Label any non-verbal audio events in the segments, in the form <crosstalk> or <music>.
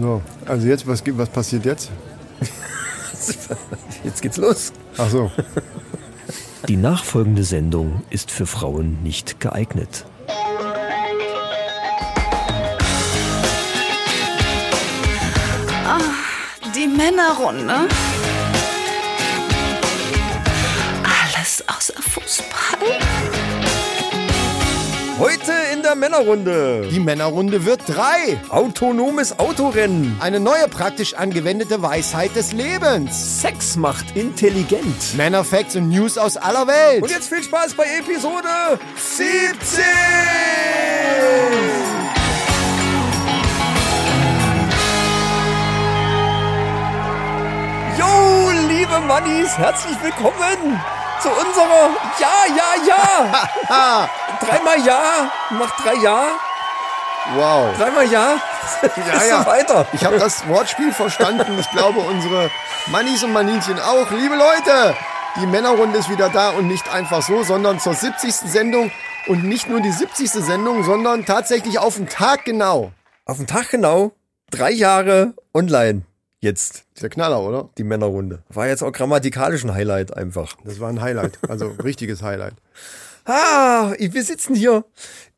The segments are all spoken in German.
So, also jetzt, was, was passiert jetzt? <laughs> Jetzt geht's los. Ach so. Die nachfolgende Sendung ist für Frauen nicht geeignet. Die Männerrunde. Der Männerrunde. Die Männerrunde wird drei. Autonomes Autorennen. Eine neue praktisch angewendete Weisheit des Lebens. Sex macht intelligent. Männerfacts und News aus aller Welt. Und jetzt viel Spaß bei Episode 17! Jo, liebe Mannis, herzlich willkommen zu unserer Ja, ja, ja. <laughs> Dreimal Ja macht drei Ja. Wow. Dreimal Ja. Ja, ja. weiter. Ich habe das Wortspiel verstanden. Ich glaube, unsere Mannis und Maninchen auch. Liebe Leute, die Männerrunde ist wieder da und nicht einfach so, sondern zur 70. Sendung. Und nicht nur die 70. Sendung, sondern tatsächlich auf den Tag genau. Auf den Tag genau. Drei Jahre online. Jetzt Der Knaller, oder? die Männerrunde. War jetzt auch grammatikalisch ein Highlight einfach. Das war ein Highlight. Also <laughs> richtiges Highlight. Ah, wir sitzen hier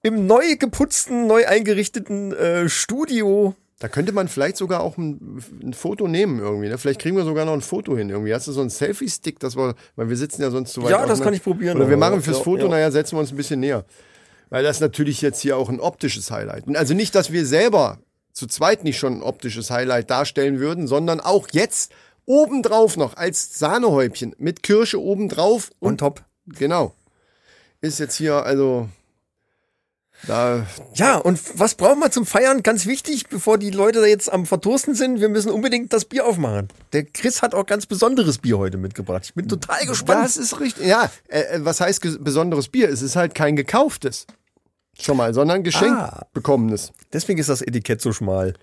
im neu geputzten, neu eingerichteten äh, Studio. Da könnte man vielleicht sogar auch ein, ein Foto nehmen irgendwie. Ne? Vielleicht kriegen wir sogar noch ein Foto hin irgendwie. Hast du so einen Selfie-Stick, das wir, weil wir sitzen ja sonst zu weit Ja, das kann ich probieren, Oder wir machen fürs ja, Foto, ja. naja, setzen wir uns ein bisschen näher. Weil das natürlich jetzt hier auch ein optisches Highlight. Und Also nicht, dass wir selber zu zweit nicht schon ein optisches Highlight darstellen würden, sondern auch jetzt obendrauf noch als Sahnehäubchen mit Kirsche obendrauf Und top. genau. Ist jetzt hier also da Ja, und was brauchen wir zum Feiern? Ganz wichtig, bevor die Leute da jetzt am Verdursten sind, wir müssen unbedingt das Bier aufmachen. Der Chris hat auch ganz besonderes Bier heute mitgebracht. Ich bin total gespannt. Das ist richtig. Ja, äh, äh, was heißt besonderes Bier? Es ist halt kein gekauftes. Schon mal, sondern geschenkt Ah. bekommenes. Deswegen ist das Etikett so schmal.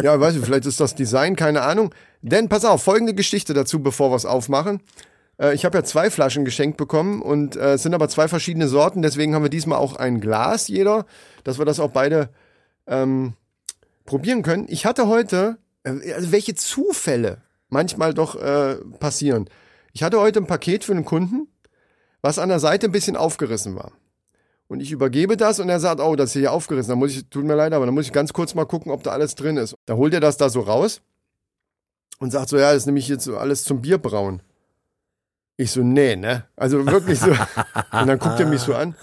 Ja, weiß ich, vielleicht ist das Design, keine Ahnung. Denn pass auf, folgende Geschichte dazu, bevor wir es aufmachen. Äh, ich habe ja zwei Flaschen geschenkt bekommen und äh, es sind aber zwei verschiedene Sorten, deswegen haben wir diesmal auch ein Glas jeder, dass wir das auch beide ähm, probieren können. Ich hatte heute, äh, also welche Zufälle manchmal doch äh, passieren. Ich hatte heute ein Paket für einen Kunden, was an der Seite ein bisschen aufgerissen war. Und ich übergebe das und er sagt, oh, das ist hier aufgerissen. Da muss ich, tut mir leid, aber dann muss ich ganz kurz mal gucken, ob da alles drin ist. Da holt er das da so raus und sagt so, ja, das ist nämlich jetzt so alles zum Bierbrauen. Ich so, nee, ne? Also wirklich so. <laughs> und dann guckt er mich so an.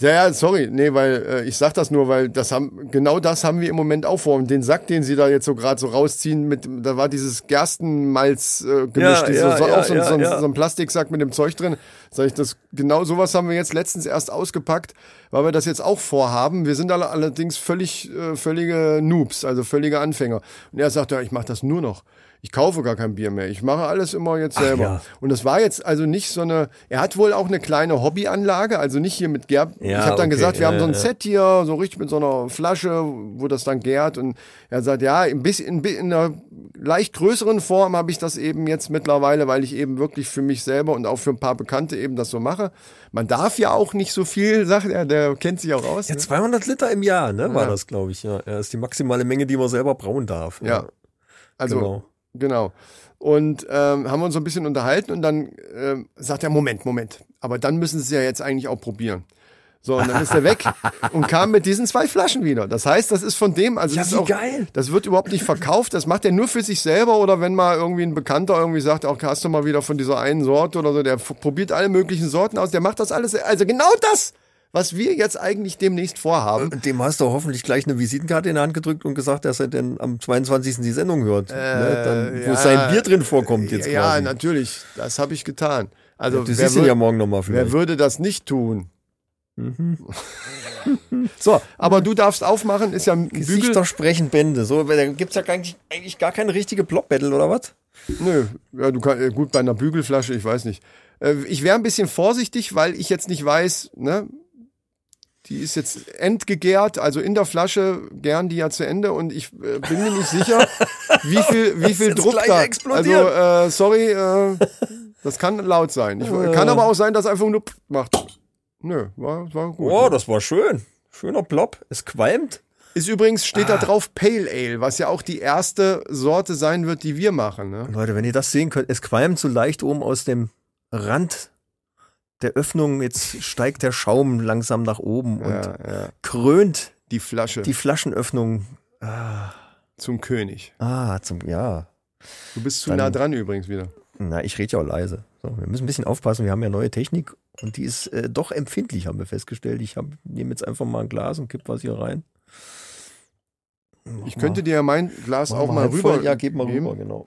Ja, ja, sorry, nee, weil äh, ich sag das nur, weil das haben genau das haben wir im Moment auch vor. Und den Sack, den sie da jetzt so gerade so rausziehen, mit, da war dieses Gerstenmalz äh, gemischt, Ja, ja, so, ja, auch so, so, ein- so ein Plastiksack mit dem Zeug drin. Sag ich, das genau sowas haben wir jetzt letztens erst ausgepackt, weil wir das jetzt auch vorhaben. Wir sind alle, allerdings völlig äh, völlige Noobs, also völlige Anfänger. Und er sagt, ja, ich mache das nur noch. Ich kaufe gar kein Bier mehr. Ich mache alles immer jetzt selber. ja. Und das war jetzt also nicht so eine. Er hat wohl auch eine kleine Hobbyanlage, also nicht hier mit Gerb. Ja, ich habe dann okay, gesagt, wir haben so ein. Set hier, so richtig mit so einer Flasche, wo das dann gärt. Und er sagt, ja, ein bisschen in, in einer leicht größeren Form habe ich das eben jetzt mittlerweile, weil ich eben wirklich für mich selber und auch für ein paar Bekannte eben das so mache. Man darf ja auch nicht so viel, sagt er, der kennt sich auch aus. Ja, ne? 200 Liter im Jahr, ne, war Ja. das, glaube ich. Ja, ja, ist die maximale Menge, die man selber brauen darf. Ja. Also, Genau. Genau. Und ähm, haben wir uns so ein bisschen unterhalten und dann ähm, sagt er, Moment, Moment, aber dann müssen Sie es ja jetzt eigentlich auch probieren. So, und dann ist er weg <laughs> und kam mit diesen zwei Flaschen wieder. Das heißt, das ist von dem, also Ja, das ist auch, geil. das wird überhaupt nicht verkauft, das macht er nur für sich selber oder wenn mal irgendwie ein Bekannter irgendwie sagt, auch hast du mal wieder von dieser einen Sorte oder so, der probiert alle möglichen Sorten aus, der macht das alles, also genau das, was wir jetzt eigentlich demnächst vorhaben. Und dem hast du hoffentlich gleich eine Visitenkarte in die Hand gedrückt und gesagt, dass er denn am 22. die Sendung hört. ne? Dann, wo Äh, ja. sein Bier drin vorkommt jetzt ja, quasi. natürlich, das habe ich getan. Also du wer siehst ihn ja morgen nochmal Wer vielleicht. würde das nicht tun? Mhm. <laughs> so, aber du darfst aufmachen, ist ja ein Bügel. Sprechen Bände. So, da gibt's ja gar nicht, eigentlich gar keine richtige Plop-Battle, oder was? Nö, ja, du kannst, gut, bei einer Bügelflasche, ich weiß nicht. Äh, ich wäre ein bisschen vorsichtig, weil ich jetzt nicht weiß, ne? Die ist jetzt endgegärt, also in der Flasche gern die ja zu Ende und ich äh, bin mir nicht sicher, wie <laughs> viel, wie viel Druck da. explodiert. Also, äh, sorry, äh, das kann laut sein. Ich, kann aber auch sein, dass einfach nur macht. Nö, war, war gut. Oh, das war schön. Schöner Plop. Es qualmt. Ist übrigens, steht da drauf Pale Ale, was ja auch die erste Sorte sein wird, die wir machen. Ne? Leute, wenn ihr das sehen könnt, es qualmt so leicht oben aus dem Rand der Öffnung. Jetzt steigt der Schaum langsam nach oben und Ja, ja. krönt Die Flasche die Flaschenöffnung. zum König. Ah, zum, ja. Du bist zu Dann- nah dran übrigens wieder. Na, ich rede ja auch leise. So, wir müssen ein bisschen aufpassen. Wir haben ja neue Technik und die ist äh, doch empfindlich, haben wir festgestellt. Ich nehme jetzt einfach mal ein Glas und kipp was hier rein. Ich könnte dir ja mein Glas Mach auch mal halb rüber. voll. Ja, gib mal geben. rüber, genau.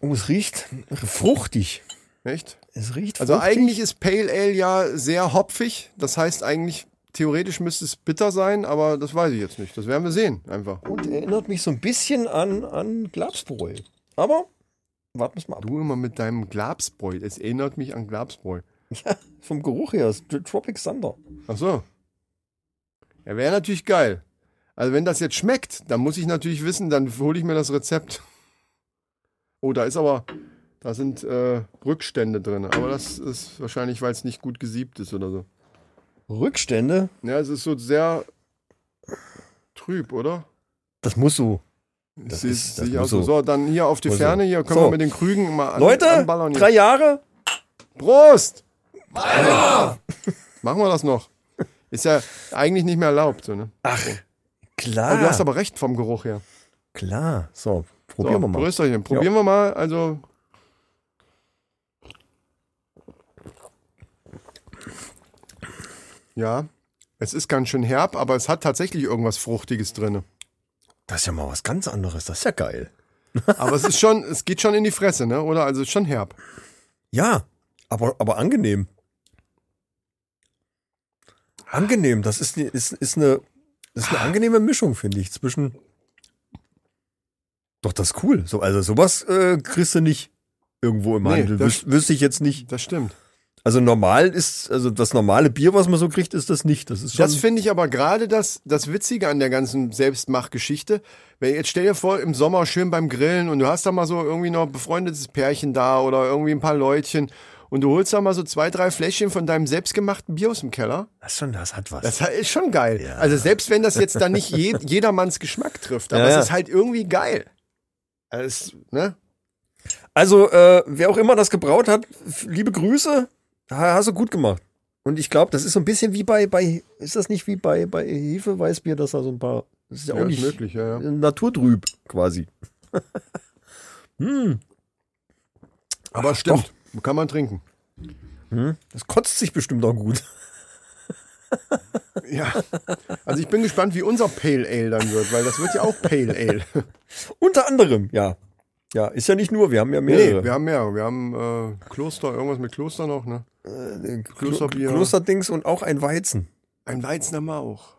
Oh, es riecht fruchtig. Echt? Es riecht Also fruchtig. eigentlich ist Pale Ale ja sehr hopfig. Das heißt eigentlich, theoretisch müsste es bitter sein, aber das weiß ich jetzt nicht. Das werden wir sehen, einfach. Und erinnert mich so ein bisschen an, an Glapsbräu. Aber warten wir es mal ab. Du immer mit deinem Glabsbräu. Es erinnert mich an Glabsbräu. Ja, vom Geruch her ist Tropic Thunder. Ach so. Ja, wäre natürlich geil. Also wenn das jetzt schmeckt, dann muss ich natürlich wissen, dann hole ich mir das Rezept. Oh, da ist aber, da sind äh, Rückstände drin. Aber das ist wahrscheinlich, weil es nicht gut gesiebt ist oder so. Rückstände, Ja, es ist so sehr trüb, oder? das muss so. Das sieht, ist- das muss so. so. dann hier auf die Muss Ferne, hier können So. wir mit den Krügen mal an, Leute, anballern. Hier. drei Jahre. Prost! Machen wir das noch. Ist ja eigentlich nicht mehr erlaubt. So, ne? Ach, klar. du hast aber recht vom Geruch her. klar. So, So, probieren wir mal. Prösterchen. Probieren wir mal. Also. Ja, es ist ganz schön herb, aber es hat tatsächlich irgendwas Fruchtiges drin. Das ist ja mal was ganz anderes. Das ist ja geil. <laughs> Aber es ist schon, es geht schon in die Fresse, ne? Oder? Also es ist schon herb. Ja, aber, aber angenehm. Angenehm. Das ist, ist, ist, eine, das ist eine angenehme Mischung, finde ich, zwischen. Doch, das ist cool. So, also sowas äh, kriegst du nicht irgendwo im Nee, Handel. das- Wüs wüsste ich jetzt nicht. Das stimmt. Also normal ist, also das normale Bier, was man so kriegt, ist das nicht. Das ist schon. Das finde ich aber gerade das, das Witzige an der ganzen Selbstmachgeschichte. Wenn jetzt stell dir vor, im Sommer schön beim Grillen und du hast da mal so irgendwie noch ein befreundetes Pärchen da oder irgendwie ein paar Leutchen und du holst da mal so zwei, drei Fläschchen von deinem selbstgemachten Bier aus dem Keller. das, ist schon, das hat was. Das ist schon geil. Also selbst wenn das jetzt dann nicht je, jedermanns Geschmack trifft, aber Ja, es ja. ist halt irgendwie geil. Also ne? Also, äh, wer auch immer das gebraut hat, liebe Grüße, ha- hast du gut gemacht. Und ich glaube, das ist so ein bisschen wie bei, bei, ist das nicht wie bei, bei Hefeweißbier, dass da so ein paar, das ist ja auch Ja, ist nicht möglich, ja, ja. naturtrüb quasi. <laughs> Aber stimmt. Kann man trinken. Das kotzt sich bestimmt auch gut. Ja. Also ich bin gespannt, wie unser Pale Ale dann wird, weil das wird ja auch Pale Ale. <laughs> Unter anderem, ja. Ja, ist ja nicht nur, wir haben ja mehrere. Nee, wir haben mehr. Wir haben äh, Kloster, irgendwas mit Kloster noch, ne? Äh, Klosterbier. Klosterdings und auch ein Weizen. Ein Weizen haben wir auch.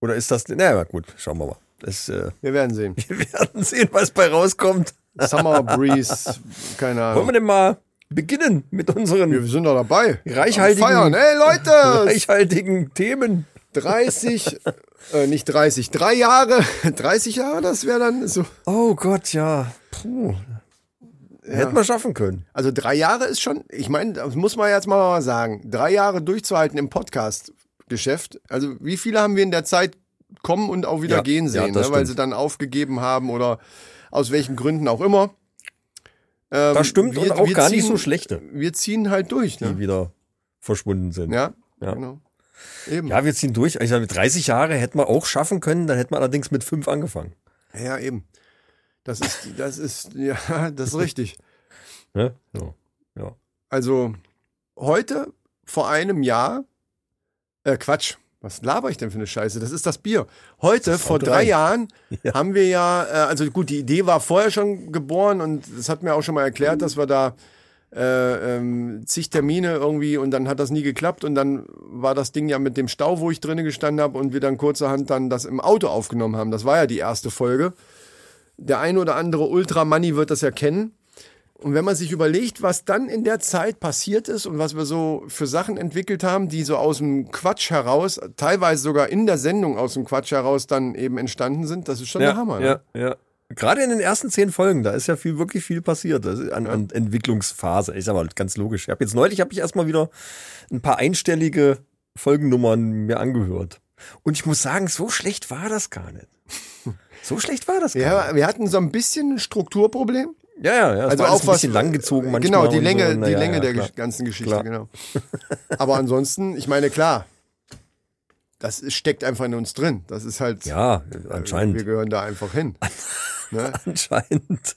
Oder ist das, naja, gut, schauen wir mal. Das, äh, Wir werden sehen. <laughs> wir werden sehen, was bei rauskommt. Summer <laughs> Breeze, keine Wollen wir Ahnung. denn mal beginnen mit unseren Wir sind doch dabei. Reichhaltigen- Feiern. Hey Leute! reichhaltigen Themen? 30, äh, nicht 30, drei Jahre, <laughs> 30 Jahre, das wäre dann so. Oh Gott, ja. Puh. Hätten wir schaffen können. Also drei Jahre ist schon, ich meine, das muss man jetzt mal sagen, drei Jahre durchzuhalten im Podcast-Geschäft. Also wie viele haben wir in der Zeit kommen und auch wieder Ja, gehen ja, sehen, das ne, weil sie dann aufgegeben haben oder aus welchen Gründen auch immer. Ähm, Das stimmt wir- und auch gar nicht ziehen- so schlechte, Wir ziehen halt durch, die ne? wieder verschwunden sind. Ja, Ja. genau. Eben. Ja, wir ziehen durch. Ich sage, 30 Jahre hätten wir auch schaffen können, dann hätten wir allerdings mit fünf angefangen. Ja, eben. Das ist, das ist, ja, <laughs> das ist richtig. Ne? So. Ja. Also heute vor einem Jahr, äh, Quatsch, was laber ich denn für eine Scheiße? Das ist das Bier. Heute, vor V3. drei Jahren, <laughs> Ja. haben wir ja, äh, also gut, die Idee war vorher schon geboren und das hat mir auch schon mal erklärt, dass wir da äh, ähm, zig Termine irgendwie und dann hat das nie geklappt und dann war das Ding ja mit dem Stau, wo ich drinnen gestanden habe und wir dann kurzerhand dann das im Auto aufgenommen haben. Das war ja die erste Folge. Der ein oder andere Ultramoney wird das ja kennen. Und wenn man sich überlegt, was dann in der Zeit passiert ist und was wir so für Sachen entwickelt haben, die so aus dem Quatsch heraus, teilweise sogar in der Sendung aus dem Quatsch heraus dann eben entstanden sind, das ist schon der Hammer. Ne? ja, ja. Gerade in den ersten zehn Folgen, da ist ja viel, wirklich viel passiert. Das ist an, an Entwicklungsphase. Ist aber ganz logisch. Ich habe jetzt neulich habe ich erstmal wieder ein paar einstellige Folgennummern mir angehört. Und ich muss sagen, so schlecht war das gar nicht. So schlecht war das gar Ja, wir hatten so ein bisschen ein Strukturproblem. Ja, ja, ja. Also auch ein was bisschen langgezogen manchmal. Genau, die Länge, so. die Länge ja, der klar. Ganzen Geschichte, Klar. genau. Aber ansonsten, ich meine, klar, das steckt einfach in uns drin. Das ist halt, Ja, wir anscheinend. gehören da einfach hin. <laughs> ne? Anscheinend.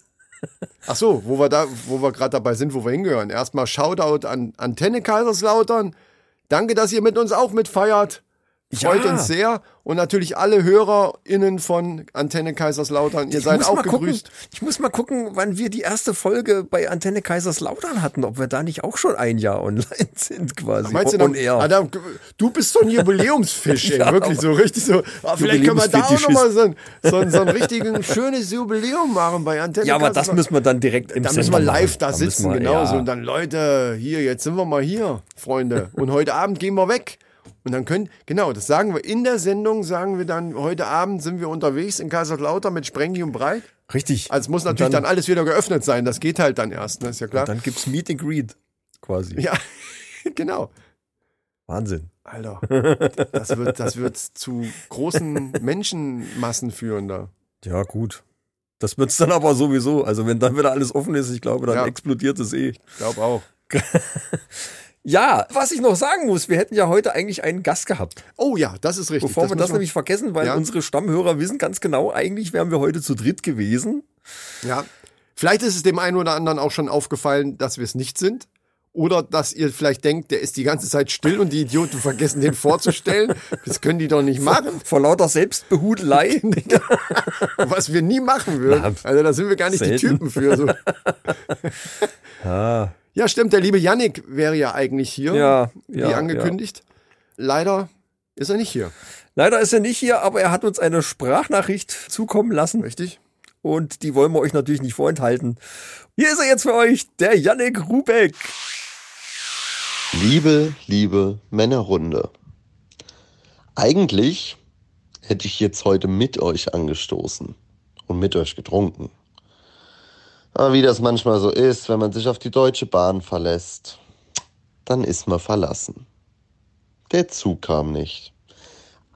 Ach so, wo wir da, wo wir gerade dabei sind, wo wir hingehören. Erstmal Shoutout an Antenne Kaiserslautern. Danke, dass ihr mit uns auch mitfeiert. Freut Ja. uns sehr. Und natürlich alle HörerInnen von Antenne Kaiserslautern. Ihr seid muss auch gegrüßt. Gucken, ich muss mal gucken, wann wir die erste Folge bei Antenne Kaiserslautern hatten, ob wir da nicht auch schon ein Jahr online <laughs> sind quasi. Meinst du dann, air. ah, du bist so ein Jubiläumsfisch, ey, <laughs> Ja, wirklich so richtig so. Ah, vielleicht können wir da auch nochmal so ein, so, so ein richtigen <laughs> schönes Jubiläum machen bei Antenne ja, aber das müssen wir dann direkt im Da müssen wir live machen. da sitzen, wir- genau so. ja. Und dann, Leute, hier, jetzt sind wir mal hier, Freunde. Und heute Abend gehen wir weg. Und dann können, genau, das sagen wir in der Sendung, sagen wir dann, heute Abend sind wir unterwegs in Kaiserslautern mit Sprengi und Breit. Richtig. Also es muss natürlich dann, alles wieder geöffnet sein. Das geht halt dann erst, ne? ist ja klar. Dann gibt's Meet and Greet quasi. ja, <laughs> genau. Wahnsinn. Alter, <laughs> das wird, das wird zu großen Menschenmassen führen da. Ja, gut. Das wird's dann aber sowieso. Also wenn dann wieder alles offen ist, ich glaube, dann Ja. explodiert es eh. Ich glaube auch. <laughs> Ja, was ich noch sagen muss, wir hätten ja heute eigentlich einen Gast gehabt. Oh ja, das ist richtig. Bevor wir das nämlich vergessen, weil Ja. unsere Stammhörer wissen ganz genau, eigentlich wären wir heute zu dritt gewesen. Ja. Vielleicht ist es dem einen oder anderen auch schon aufgefallen, dass wir es nicht sind. Oder dass ihr vielleicht denkt, der ist die ganze Zeit still und die Idioten vergessen, den vorzustellen. Das können die doch nicht machen, Vor lauter Selbstbehudelei. <laughs> was wir nie machen würden. Also da sind wir gar nicht die selten. Typen für. So. <laughs> ah, Ja, stimmt, der liebe Yannick wäre ja eigentlich hier, Ja, wie ja, angekündigt. Leider ist er nicht hier, Leider ist er nicht hier, aber er hat uns eine Sprachnachricht zukommen lassen richtig? und die wollen wir euch natürlich nicht vorenthalten. Hier ist er jetzt für euch, der Yannick Rubeck. Liebe, liebe Männerrunde. Eigentlich hätte ich jetzt heute mit euch angestoßen und mit euch getrunken. Aber wie das manchmal so ist, wenn man sich auf die Deutsche Bahn verlässt, dann ist man verlassen. Der Zug kam nicht.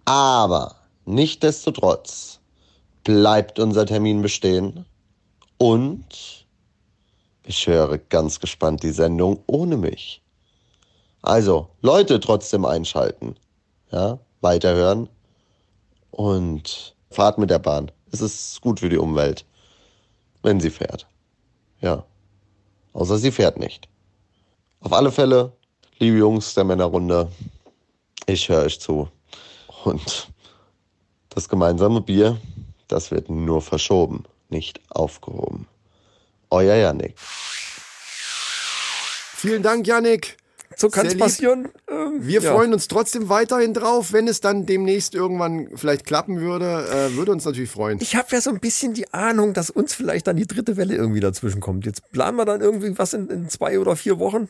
Aber nichtdestotrotz bleibt unser Termin bestehen und ich höre ganz gespannt die Sendung ohne mich. Also, Leute trotzdem einschalten. Ja, weiterhören. Und fahrt mit der Bahn. Es ist gut für die Umwelt, wenn sie fährt. Ja. Außer sie fährt nicht. Auf alle Fälle, liebe Jungs der Männerrunde, ich höre euch zu. Und das gemeinsame Bier, das wird nur verschoben, nicht aufgehoben. Euer Yannick. Vielen Dank, Yannick. So kann es passieren. Ähm, Wir ja. freuen uns trotzdem weiterhin drauf, wenn es dann demnächst irgendwann vielleicht klappen würde. Äh, würde uns natürlich freuen. Ich habe ja so ein bisschen die Ahnung, dass uns vielleicht dann die dritte Welle irgendwie dazwischen kommt. Jetzt planen wir dann irgendwie was in, in zwei oder vier Wochen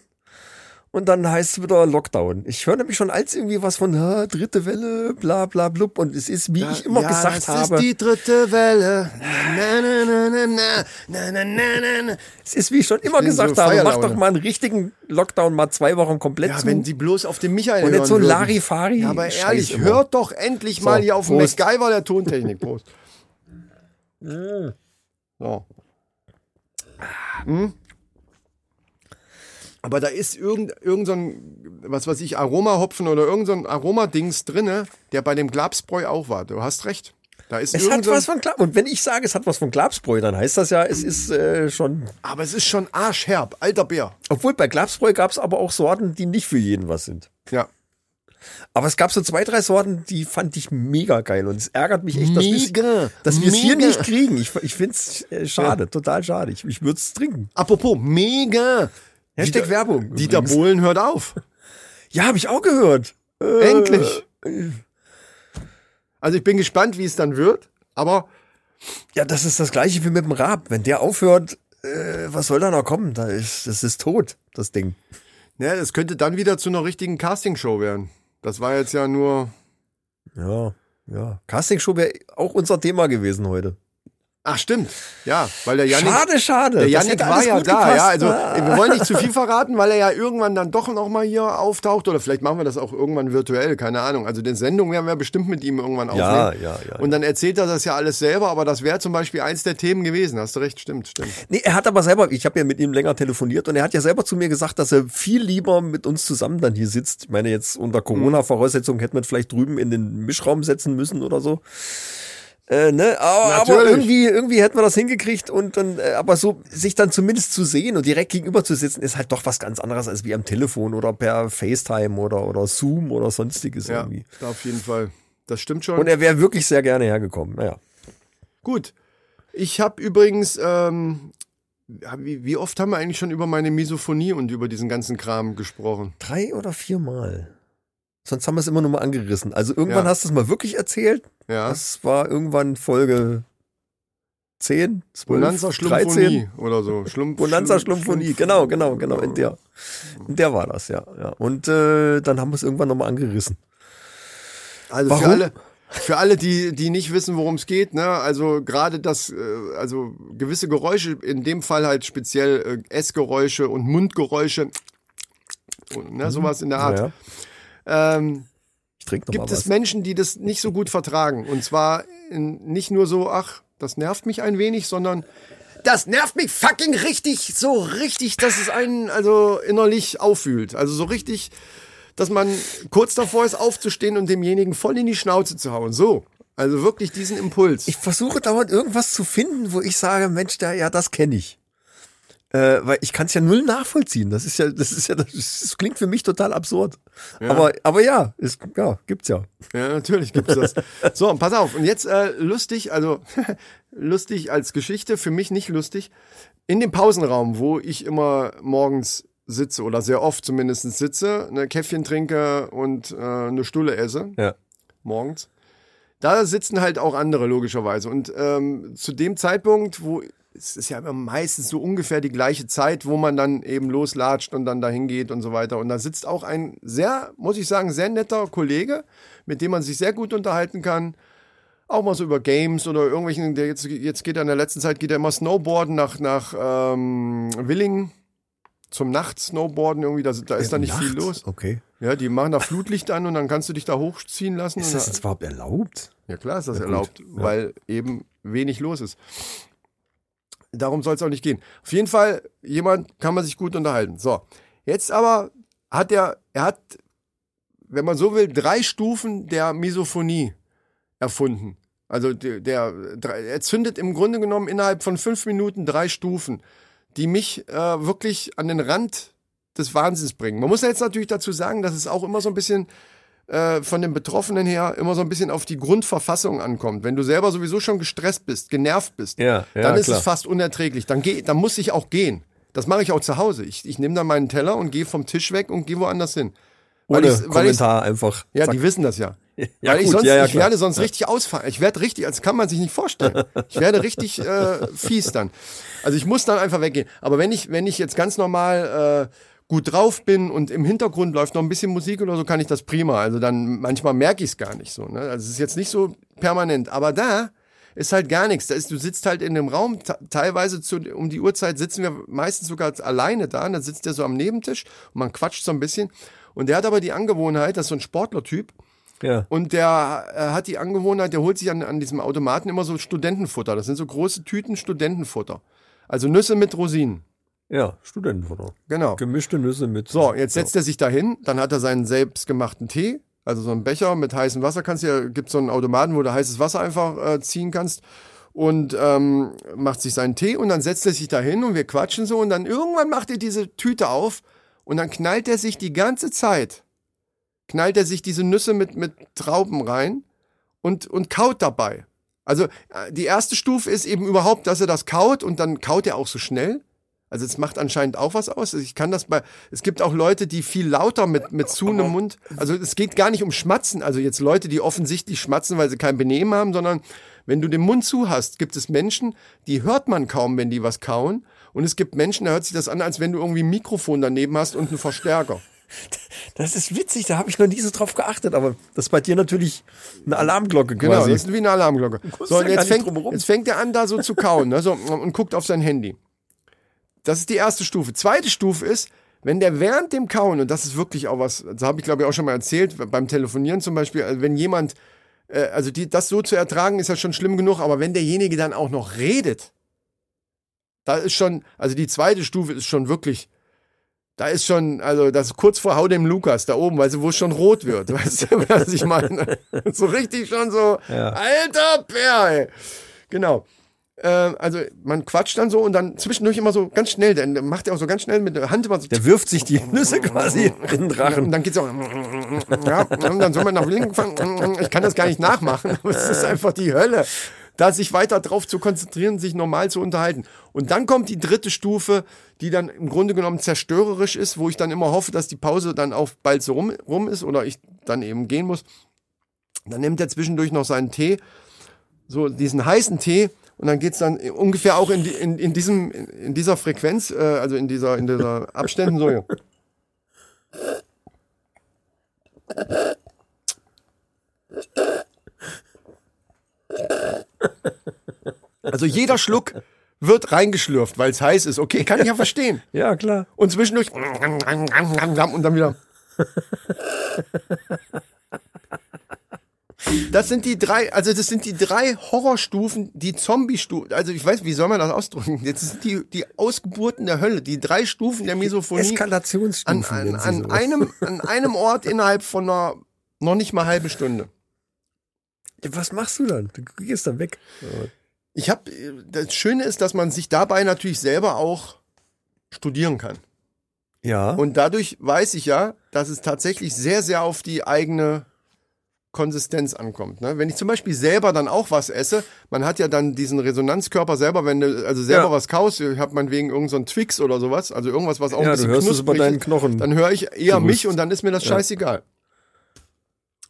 und dann heißt es wieder Lockdown. Ich höre nämlich schon als irgendwie was von dritte Welle, bla bla blub und es ist, wie ja, ich immer ja, gesagt das habe. Es ist die dritte Welle. Na, na, na, na, na, na, na, na, Es ist, wie ich schon immer ich gesagt so habe, mach doch mal einen richtigen Lockdown mal zwei Wochen komplett ja, zu. wenn sie bloß auf den Michael Und jetzt so Larifari. Ja, aber ehrlich, Scheiß hört doch endlich mal so, hier auf Prost. den MacGyver der Tontechnik. Prost. <laughs> so. Hm? Aber da ist irgend, irgend so ein, was weiß ich, Aromahopfen oder irgend so ein Aromadings drinne, der bei dem Glapsbräu auch war. Du hast recht. Da ist es hat was von Klab Und wenn ich sage, es hat was von Glabsbräu, dann heißt das ja, es ist äh, schon. aber es ist schon arschherb, alter Bär. Obwohl bei Glabsbräu gab es aber auch Sorten, die nicht für jeden was sind. Ja. Aber es gab so zwei, drei Sorten, die fand ich mega geil. Und es ärgert mich echt, dass wir es hier nicht kriegen. Ich, ich finde es äh, schade, total schade. Ich, ich würde es trinken. Apropos, mega. Hashtag Dieter- Werbung. Dieter übrigens. Bohlen hört auf. <laughs> Ja, habe ich auch gehört. Äh, Endlich. Also ich bin gespannt, wie es dann wird. Aber Ja, das ist das gleiche wie mit dem Raab. Wenn der aufhört, äh, was soll da noch kommen? Da ist, das ist tot, das Ding. ja, es könnte dann wieder zu einer richtigen Castingshow werden. Das war jetzt ja nur. Ja, ja. Castingshow wäre auch unser Thema gewesen heute. Ach stimmt, ja, weil der Janik, schade, schade. der Janik war ja da, gepasst. ja. Also Ah. wir wollen nicht zu viel <laughs> verraten, weil er ja irgendwann dann doch noch mal hier auftaucht oder vielleicht machen wir das auch irgendwann virtuell, keine Ahnung. Also den Sendung werden wir bestimmt mit ihm irgendwann Ja, aufnehmen. ja, ja, Und dann erzählt er das ja alles selber, aber das wäre zum Beispiel eins der Themen gewesen. Hast du recht, stimmt, stimmt. Nee, er hat aber selber, ich habe ja mit ihm länger telefoniert und er hat ja selber zu mir gesagt, dass er viel lieber mit uns zusammen dann hier sitzt. Ich meine, jetzt unter Corona-Voraussetzungen hätte man vielleicht drüben in den Mischraum setzen müssen oder so. Äh, ne? aber, aber irgendwie, irgendwie hätten wir das hingekriegt und dann, äh, aber so sich dann zumindest zu sehen und direkt gegenüber zu sitzen, ist halt doch was ganz anderes als wie am Telefon oder per FaceTime oder, oder Zoom oder sonstiges Ja, irgendwie. auf jeden Fall. Das stimmt schon. Und er wäre wirklich sehr gerne hergekommen. Naja. Gut. Ich habe übrigens, ähm, wie, wie oft haben wir eigentlich schon über meine Misophonie und über diesen ganzen Kram gesprochen? Drei oder viermal. Sonst haben wir es immer nur mal angerissen. Also irgendwann Ja. hast du es mal wirklich erzählt. Ja. Das war irgendwann Folge 10, 12, Bonanza 13. Schlumphonie oder so. Schlumpf, Bonanza Schlumphonie, Schlumpf- genau, genau, genau. In der, in der war das, ja. ja. Und äh, dann haben wir es irgendwann nochmal angerissen. Also Warum? für alle, für alle, die, die nicht wissen, worum es geht, ne, also gerade das, äh, also gewisse Geräusche, in dem Fall halt speziell äh, Essgeräusche und Mundgeräusche, und, ne, sowas in der Art. Mhm. Ja, Ähm, ich trinke gibt es was. Menschen, die das nicht so gut vertragen. Und zwar in, nicht nur so, ach, das nervt mich ein wenig, sondern das nervt mich fucking richtig, so richtig, dass es einen also innerlich auffühlt. Also so richtig, dass man kurz davor ist, aufzustehen und demjenigen voll in die Schnauze zu hauen. So. Also wirklich diesen Impuls. Ich versuche dauernd irgendwas zu finden, wo ich sage, Mensch, da, ja, das kenne ich. Äh, weil ich kann es ja null nachvollziehen. Das ist ja, das ist ja, das, das klingt für mich total absurd. Aber, aber ja, ist, ja, gibt's ja. Ja, natürlich gibt's das. <laughs> So, pass auf. Und jetzt äh, lustig, also <laughs> lustig als Geschichte, für mich nicht lustig. In dem Pausenraum, wo ich immer morgens sitze oder sehr oft zumindest sitze, eine Käffchen trinke und äh, eine Stulle esse, Ja. morgens. Da sitzen halt auch andere, logischerweise. Und ähm, zu dem Zeitpunkt, wo es ist ja immer meistens so ungefähr die gleiche Zeit, wo man dann eben loslatscht und dann dahin geht und so weiter. Und da sitzt auch ein sehr, muss ich sagen, sehr netter Kollege, mit dem man sich sehr gut unterhalten kann. Auch mal so über Games oder irgendwelchen, der jetzt, jetzt geht er in der letzten Zeit, geht er immer Snowboarden nach, nach ähm, Willingen zum Nacht-Snowboarden irgendwie, da, da ist da nicht viel Nachts? los. Okay. Ja, die machen da Flutlicht an und dann kannst du dich da hochziehen lassen. Ist das da- jetzt überhaupt erlaubt? ja, klar ist das Ja, erlaubt, Ja. weil eben wenig los ist. Darum soll es auch nicht gehen. Auf jeden Fall, jemand kann man sich gut unterhalten. So, jetzt aber hat er, er hat, wenn man so will, drei Stufen der Misophonie erfunden. Also der, der er zündet im Grunde genommen innerhalb von fünf Minuten drei Stufen, die mich äh, wirklich an den Rand des Wahnsinns bringen. Man muss ja jetzt natürlich dazu sagen, dass es auch immer so ein bisschen äh, von den Betroffenen her immer so ein bisschen auf die Grundverfassung ankommt. Wenn du selber sowieso schon gestresst bist, genervt bist, Ja, ja, dann ist klar. es fast unerträglich. Dann, geh, dann muss ich auch gehen. Das mache ich auch zu Hause. Ich, ich nehme dann meinen Teller und gehe vom Tisch weg und gehe woanders hin. Weil Ohne weil Kommentar einfach. ja, zack. die wissen das ja. <laughs> Ja, Weil ich gut, sonst, ja, ja, ich werde sonst richtig ausfallen. Ich werde richtig, das kann man sich nicht vorstellen. Ich werde richtig äh, fies dann. Also ich muss dann einfach weggehen. Aber wenn ich, wenn ich jetzt ganz normal äh, gut drauf bin und im Hintergrund läuft noch ein bisschen Musik oder so, kann ich das prima. Also dann manchmal merke ich es gar nicht so. Ne? Also es ist jetzt nicht so permanent. Aber da ist halt gar nichts. Da ist, du sitzt halt in dem Raum, te- teilweise zu, um die Uhrzeit sitzen wir meistens sogar alleine da. Und dann sitzt der so am Nebentisch und man quatscht so ein bisschen. Und der hat aber die Angewohnheit, das ist so ein Sportlertyp, Ja. und der äh, hat die Angewohnheit, der holt sich an, an diesem Automaten immer so Studentenfutter. Das sind so große Tüten Studentenfutter. Also Nüsse mit Rosinen. Ja, Studentenfutter. Genau. Gemischte Nüsse mit. So, jetzt setzt er sich dahin, dann hat er seinen selbstgemachten Tee, also so einen Becher mit heißem Wasser. Kannst du ja, gibt so einen Automaten, wo du heißes Wasser einfach äh, ziehen kannst und ähm, macht sich seinen Tee und dann setzt er sich dahin und wir quatschen so und dann irgendwann macht er diese Tüte auf und dann knallt er sich die ganze Zeit, knallt er sich diese Nüsse mit, mit Trauben rein und, und kaut dabei. Also äh, die erste Stufe ist eben überhaupt, dass er das kaut und dann kaut er auch so schnell. Also es macht anscheinend auch was aus. Ich kann das bei. Es gibt auch Leute, die viel lauter mit mit zu einem Mund. Also es geht gar nicht um Schmatzen. Also jetzt Leute, die offensichtlich schmatzen, weil sie kein Benehmen haben, sondern wenn du den Mund zu hast, gibt es Menschen, die hört man kaum, wenn die was kauen. Und es gibt Menschen, da hört sich das an, als wenn du irgendwie ein Mikrofon daneben hast und einen Verstärker. <laughs> Das ist witzig, da habe ich noch nie so drauf geachtet, aber das ist bei dir natürlich eine Alarmglocke Genau, quasi. das ist wie eine Alarmglocke. So, und jetzt fängt, jetzt fängt er an, da so zu kauen ne, so, und guckt auf sein Handy. Das ist die erste Stufe. Zweite Stufe ist, wenn der während dem Kauen, und das ist wirklich auch was, das habe ich glaube ich auch schon mal erzählt, beim Telefonieren zum Beispiel, also wenn jemand, äh, also die, das so zu ertragen, ist ja schon schlimm genug, aber wenn derjenige dann auch noch redet, da ist schon, also die zweite Stufe ist schon wirklich, da ist schon, also das ist kurz vor Hau dem Lukas da oben, weißt du, wo es schon rot wird, <laughs> weißt du, was ich meine? So richtig schon so, Ja. alter ey. Genau. Äh, also man quatscht dann so und dann zwischendurch immer so ganz schnell, dann macht er auch so ganz schnell mit der Hand immer so. Der wirft sich die Nüsse quasi in den Und Drachen. dann geht's auch. Ja, und dann soll man nach links fahren. Ich kann das gar nicht nachmachen, <laughs> aber es ist einfach die Hölle. Da sich weiter drauf zu konzentrieren, sich normal zu unterhalten. Und dann kommt die dritte Stufe, die dann im Grunde genommen zerstörerisch ist, wo ich dann immer hoffe, dass die Pause dann auch bald so rum, rum ist oder ich dann eben gehen muss. Dann nimmt er zwischendurch noch seinen Tee, so diesen heißen Tee, und dann geht's dann ungefähr auch in, die, in, in, diesem, in dieser Frequenz, äh, also in dieser, in dieser <laughs> Abständen so. Ja. Also jeder Schluck wird reingeschlürft, weil es heiß ist. Okay, kann ich ja verstehen. <laughs> Ja, klar. Und zwischendurch und dann wieder. Das sind die drei, also das sind die drei Horrorstufen, die Zombie-Stufen. Also ich weiß, wie soll man das ausdrücken? Jetzt sind die die Ausgeburten der Hölle, die drei Stufen der Misophonie an, Eskalationsstufen. an, an sowas. einem an einem Ort innerhalb von einer noch nicht mal halben Stunde. Was machst du dann? Du gehst dann weg. Ich habe das Schöne ist, dass man sich dabei natürlich selber auch studieren kann. Ja. Und dadurch weiß ich ja, dass es tatsächlich sehr, sehr auf die eigene Konsistenz ankommt. Ne? Wenn ich zum Beispiel selber dann auch was esse, man hat ja dann diesen Resonanzkörper selber, wenn du also selber Ja. was kaust, ich habe meinetwegen irgend so einen Twix oder sowas, also irgendwas, was auch ein ja, bisschen du hörst es über knusprig deinen Knochen. dann höre ich eher mich und dann ist mir das Ja. scheißegal.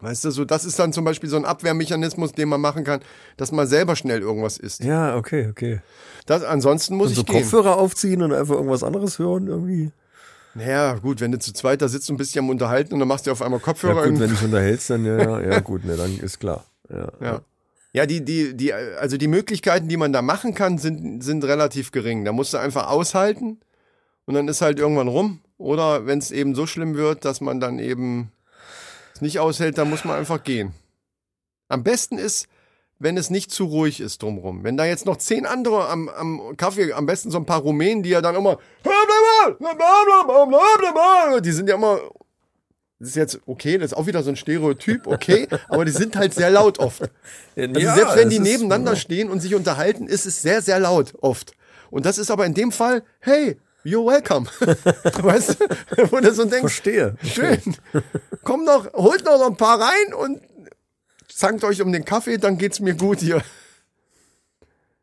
Weißt du, so das ist dann zum Beispiel so ein Abwehrmechanismus, den man machen kann, dass man selber schnell irgendwas isst. ja, okay, okay. Das, ansonsten muss Und so ich gehen. Kopfhörer aufziehen und einfach irgendwas anderes hören irgendwie. Naja, gut, wenn du zu zweit da sitzt und bist ja am Unterhalten und dann machst du auf einmal Ja, Kopfhörer. gut, in- wenn du dich unterhältst, dann ja, ja, ja <laughs> gut, ne, dann ist klar. Ja. Ja. Ja, die, die, die, also die Möglichkeiten, die man da machen kann, sind, sind relativ gering. Da musst du einfach aushalten und dann ist halt irgendwann rum. Oder wenn es eben so schlimm wird, dass man dann eben es nicht aushält, dann muss man einfach gehen. Am besten ist, wenn es nicht zu ruhig ist drumrum. Wenn da jetzt noch zehn andere am, am Kaffee, am besten so ein paar Rumänen, die ja dann immer die sind ja immer das ist jetzt okay, das ist auch wieder so ein Stereotyp, okay, <laughs> aber die sind halt sehr laut oft. Also selbst wenn die nebeneinander stehen und sich unterhalten, ist es sehr, sehr laut oft. Und das ist aber in dem Fall, hey, you're welcome. <laughs> weißt du? Wo du so denkst, Verstehe. schön, komm doch, holt noch ein paar rein und zankt euch um den Kaffee, dann geht's mir gut hier.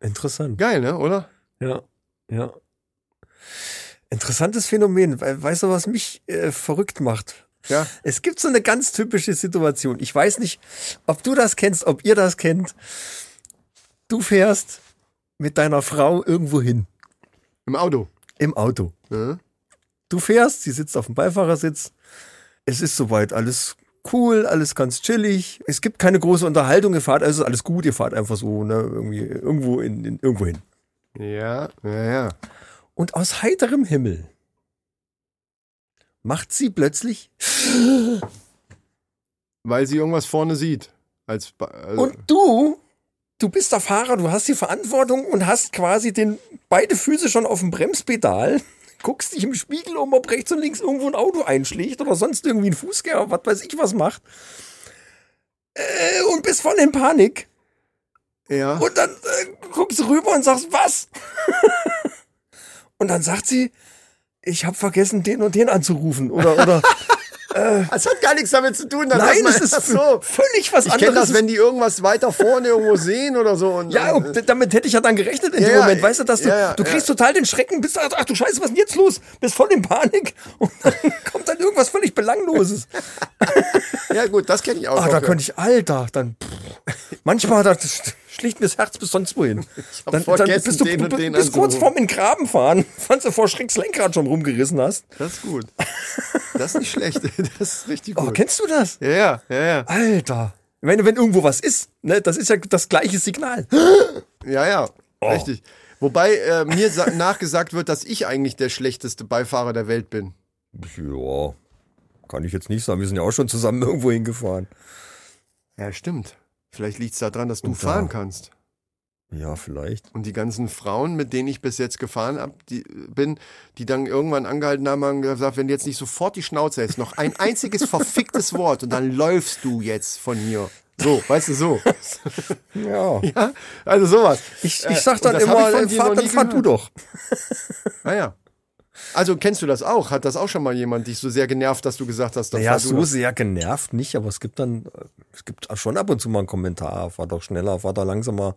Interessant. Geil, ne, oder? Ja, ja. Interessantes Phänomen. We- Weißt du, was mich äh, verrückt macht? Ja. Es gibt so eine ganz typische Situation. Ich weiß nicht, ob du das kennst, ob ihr das kennt. Du fährst mit deiner Frau irgendwo hin Im Auto. im Auto. Ja. Du fährst, sie sitzt auf dem Beifahrersitz. Es ist soweit alles cool, alles ganz chillig. Es gibt keine große Unterhaltung. Ihr fahrt, also alles gut. Ihr fahrt einfach so, ne, irgendwie irgendwo in, in irgendwo hin. Ja, ja, ja. Und aus heiterem Himmel macht sie plötzlich <gasps> Weil sie irgendwas vorne sieht. Als, also, und du, du bist der Fahrer, du hast die Verantwortung und hast quasi den beide Füße schon auf dem Bremspedal, guckst dich im Spiegel um, ob rechts und links irgendwo ein Auto einschlägt oder sonst irgendwie ein Fußgänger, was weiß ich was macht. Äh, und bist voll in Panik. ja. Und dann äh, guckst du rüber und sagst, was? <laughs> und dann sagt sie, ich habe vergessen, den und den anzurufen. Oder, oder <laughs> Das hat gar nichts damit zu tun. dass nein, es ist Ach <laughs> so. völlig was Ich anderes. kenne das, wenn die irgendwas weiter vorne irgendwo sehen oder so. Und ja, dann, und damit hätte ich ja dann gerechnet in Ja, dem ja, Moment. Weißt du, dass du, ja, du kriegst total den Schrecken, bist, ach, ach du Scheiße, was ist denn jetzt los? Bist voll in Panik <laughs> und dann kommt dann irgendwas völlig Belangloses. <laughs> ja gut, das kenne ich auch. Ah, noch, da könnte ich, Alter, dann, pff. manchmal, da schlicht mir das Herz bis sonst wohin. <laughs> hab Dann, dann bist du den den bist kurz vorm in Graben fahren, <laughs> falls du vor Schrecks Lenkrad schon rumgerissen hast. Das ist gut. <laughs> Das ist nicht schlecht. Das ist richtig Oh, gut. kennst du das? ja, ja, ja, ja. Alter. Wenn, wenn irgendwo was ist, ne, das ist ja das gleiche Signal. <gasps> Ja, ja, Oh. richtig. Wobei äh, mir sa- nachgesagt wird, dass ich eigentlich der schlechteste Beifahrer der Welt bin. Ja, kann ich jetzt nicht sagen. Wir sind ja auch schon zusammen irgendwo hingefahren. Ja, stimmt. Vielleicht liegt es daran, dass du Und da- fahren kannst. Ja, vielleicht. Und die ganzen Frauen, mit denen ich bis jetzt gefahren hab, die, bin, die dann irgendwann angehalten haben und gesagt, wenn du jetzt nicht sofort die Schnauze hältst, noch ein einziges verficktes Wort und dann läufst du jetzt von hier. So, weißt du, so. <laughs> Ja. Ja, also sowas. Ich, Äh, ich sag und dann immer, äh, dir fahr, nie fahr du doch. Naja. Also kennst du das auch? Hat das auch schon mal jemand dich so sehr genervt, dass du gesagt hast, dann Naja, fahr du so doch? sehr genervt nicht, aber es gibt dann, es gibt schon ab und zu mal einen Kommentar. Fahr doch schneller, fahr doch langsamer,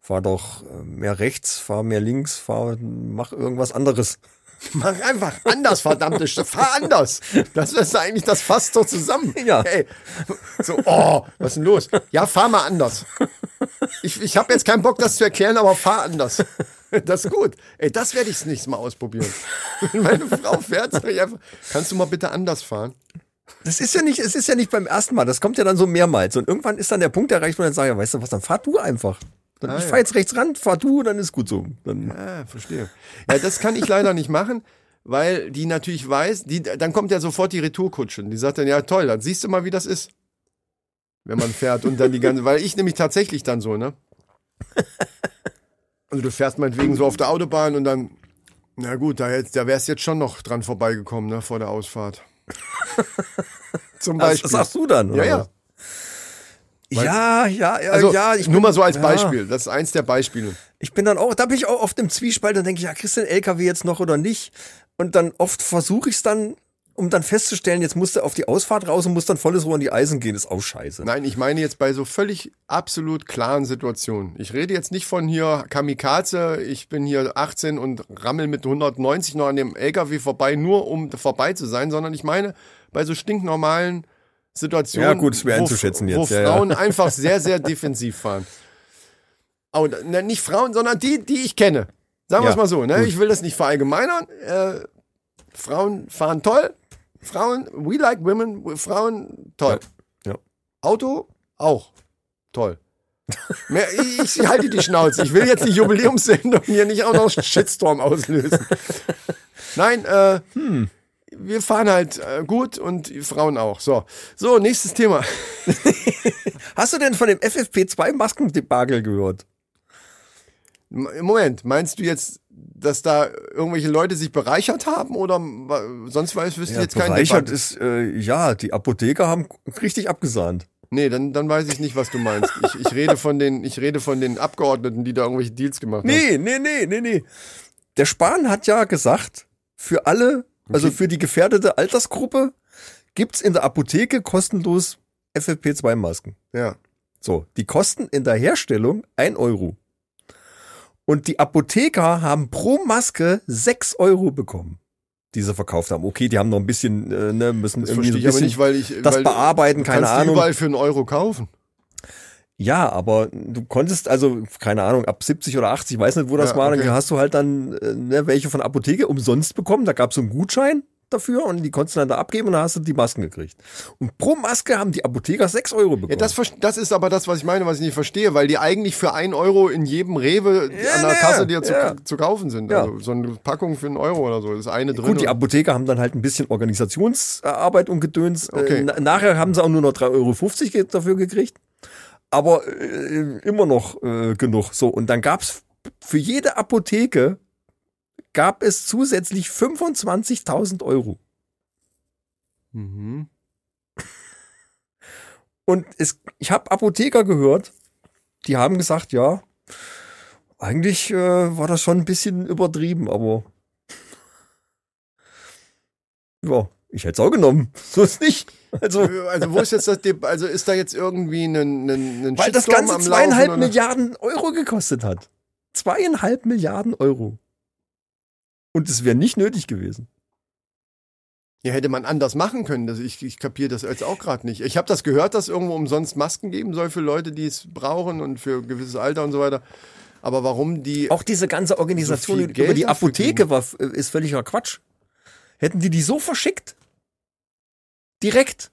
fahr doch äh, mehr rechts, fahr mehr links, fahr, mach irgendwas anderes. <laughs> Mach einfach anders, verdammte Sch Fahr anders. Das ist eigentlich, das fasst doch zusammen. Ja. Ey. So, oh, was ist denn los? Ja, fahr mal anders. Ich, ich habe jetzt keinen Bock, das zu erklären, aber fahr anders. <laughs> Das ist gut. Ey, das werde ich das nächste Mal ausprobieren. <laughs> Wenn meine Frau fährt, sag ich einfach, kannst du mal bitte anders fahren? Das ist ja nicht, es ist ja nicht beim ersten Mal, das kommt ja dann so mehrmals. Und irgendwann ist dann der Punkt erreicht, wo dann sage ich, weißt du was, dann fahr du einfach. Dann, Ah, ich ja. fahr jetzt rechts ran, fahr du, dann ist gut so. Dann, Ah, verstehe. Ja, das kann ich leider nicht machen, weil die natürlich weiß, die, dann kommt ja sofort die Retourkutsche. Und Die sagt dann, ja toll, dann siehst du mal, wie das ist. Wenn man fährt und dann die ganze, weil ich nämlich tatsächlich dann so, ne? Also du fährst meinetwegen so auf der Autobahn und dann, na gut, da, hätt- da wärst jetzt schon noch dran vorbeigekommen, ne, vor der Ausfahrt. <laughs> Zum Beispiel. das sagst du dann. Ja, oder ja. was? Ja, ja, ja, Also, ja. Ich nur bin- mal so als ja. Beispiel. Das ist eins der Beispiele. Ich bin dann auch, da bin ich auch oft im Zwiespalt und denke, ja, kriegst du den LKW jetzt noch oder nicht? Und dann oft versuche ich es dann, um dann festzustellen, jetzt musst du auf die Ausfahrt raus und musst dann volles Rohr in die Eisen gehen, ist auch scheiße. Nein, ich meine jetzt bei so völlig absolut klaren Situationen. Ich rede jetzt nicht von hier Kamikaze, ich bin hier 18 und rammel mit 190 noch an dem LKW vorbei, nur um vorbei zu sein, sondern ich meine bei so stinknormalen Situationen, Ja, gut, schwer wo, einzuschätzen wo jetzt, ja, ja. Frauen einfach <laughs> sehr, sehr defensiv fahren. Oh, ne, nicht Frauen, sondern die, die ich kenne. Sagen wir Ja, es mal so. Ne? gut. Ich will das nicht verallgemeinern. Äh, Frauen fahren toll. Frauen, we like women. Frauen, toll. Ja. Auto, auch toll. Mehr, ich, ich halte die Schnauze. Ich will jetzt die Jubiläumssendung hier nicht auch noch Shitstorm auslösen. Nein, äh, wir fahren halt äh, gut und Frauen auch. So, so nächstes Thema. <laughs> Hast du denn von dem FFP2-Maskendebakel gehört? Moment, meinst du jetzt, dass da irgendwelche Leute sich bereichert haben oder sonst weiß, wüsste ich jetzt kein bereichert Debatte. ist, äh, ja, die Apotheker haben richtig abgesahnt. Nee, dann, dann weiß ich nicht, was du meinst. Ich, ich, rede von den, ich rede von den Abgeordneten, die da irgendwelche Deals gemacht haben. Nee, nee, nee, nee, nee. Der Spahn hat ja gesagt, für alle, also für die gefährdete Altersgruppe, gibt's in der Apotheke kostenlos FFP2-Masken. Ja. So, die kosten in der Herstellung 1 Euro. Und die Apotheker haben pro Maske 6 Euro bekommen, die sie verkauft haben. Okay, die haben noch ein bisschen, äh, ne, müssen Das irgendwie so ein bisschen nicht, weil ich. das weil bearbeiten, du keine kannst Ahnung. überall für einen Euro kaufen. Ja, aber du konntest also, keine Ahnung, ab 70 oder 80, ich weiß nicht, wo das Ja, war, okay. dann hast du halt dann äh, ne, welche von Apotheke umsonst bekommen. Da gab es so einen Gutschein dafür und die konntest du dann da abgeben und dann hast du die Masken gekriegt. Und pro Maske haben die Apotheker 6 Euro bekommen. Ja, das, das ist aber das, was ich meine, was ich nicht verstehe, weil die eigentlich für einen Euro in jedem Rewe Ja, an der Kasse dir zu, ja. zu kaufen sind. Also so eine Packung für einen Euro oder so. Das ist eine drin. Gut, die Apotheker haben dann halt ein bisschen Organisationsarbeit und Gedöns. Okay. Äh, na- nachher haben sie auch nur noch 3,50 Euro dafür gekriegt. Aber äh, immer noch äh, genug. So, und dann gab's für jede Apotheke gab es zusätzlich 25.000 Euro. Mhm. Und es, ich habe Apotheker gehört, die haben gesagt, ja, eigentlich äh, war das schon ein bisschen übertrieben, aber <laughs> ja, ich hätte es auch genommen. <laughs> So ist nicht. Also, Also wo ist jetzt das, also ist da jetzt irgendwie ein, ein, ein weil das Shitstorm Ganze am zweieinhalb Laufen? Milliarden Euro gekostet hat. Zweieinhalb Milliarden Euro. Und es wäre nicht nötig gewesen. Ja, hätte man anders machen können. Das, ich ich kapiere das jetzt auch gerade nicht. Ich habe das gehört, dass irgendwo umsonst Masken geben soll für Leute, die es brauchen und für gewisses Alter und so weiter. Aber warum die. Auch diese ganze Organisation So über die Apotheke war, ist völliger Quatsch. Hätten die die so verschickt? Direkt.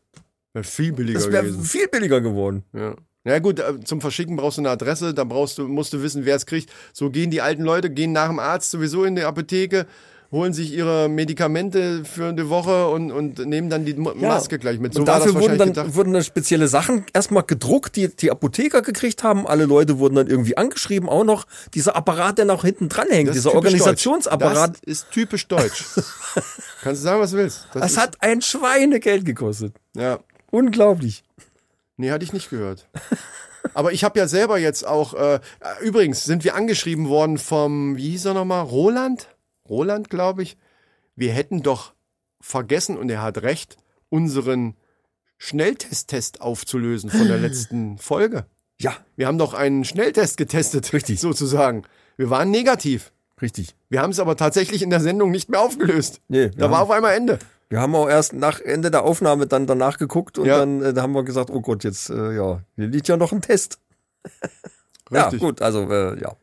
Wär viel billiger Das wäre gewesen. viel billiger geworden. Ja. Ja gut, äh, zum Verschicken brauchst du eine Adresse, da brauchst du, musst du wissen, wer es kriegt. So gehen die alten Leute, gehen nach dem Arzt sowieso in die Apotheke, holen sich ihre Medikamente für eine Woche und, und nehmen dann die Maske gleich mit. So und das dafür wurden dann gedacht. wurden dann spezielle Sachen erstmal gedruckt, die die Apotheker gekriegt haben. Alle Leute wurden dann irgendwie angeschrieben. Auch noch dieser Apparat, der noch hinten dran hängt, Das ist dieser Organisationsapparat. Deutsch. Das ist typisch deutsch. <laughs> Kannst du sagen, was du willst. Das, ist, hat ein Schweinegeld gekostet. ja, Unglaublich. Nee, hatte ich nicht gehört. Aber ich habe ja selber jetzt auch, äh, übrigens sind wir angeschrieben worden vom, wie hieß er nochmal, Roland? Roland, glaube ich. Wir hätten doch vergessen, und er hat recht, unseren Schnelltest-Test aufzulösen von der <laughs> letzten Folge. Ja, Wir haben doch einen Schnelltest getestet, <laughs> Richtig. sozusagen. Wir waren negativ. richtig. Wir haben es aber tatsächlich in der Sendung nicht mehr aufgelöst. Nee, da war auf einmal Ende. Wir haben auch erst nach Ende der Aufnahme dann danach geguckt und Ja. dann äh, haben wir gesagt, oh Gott, jetzt äh, ja, hier liegt ja noch ein Test. <laughs> Richtig. Ja, gut, also äh, ja.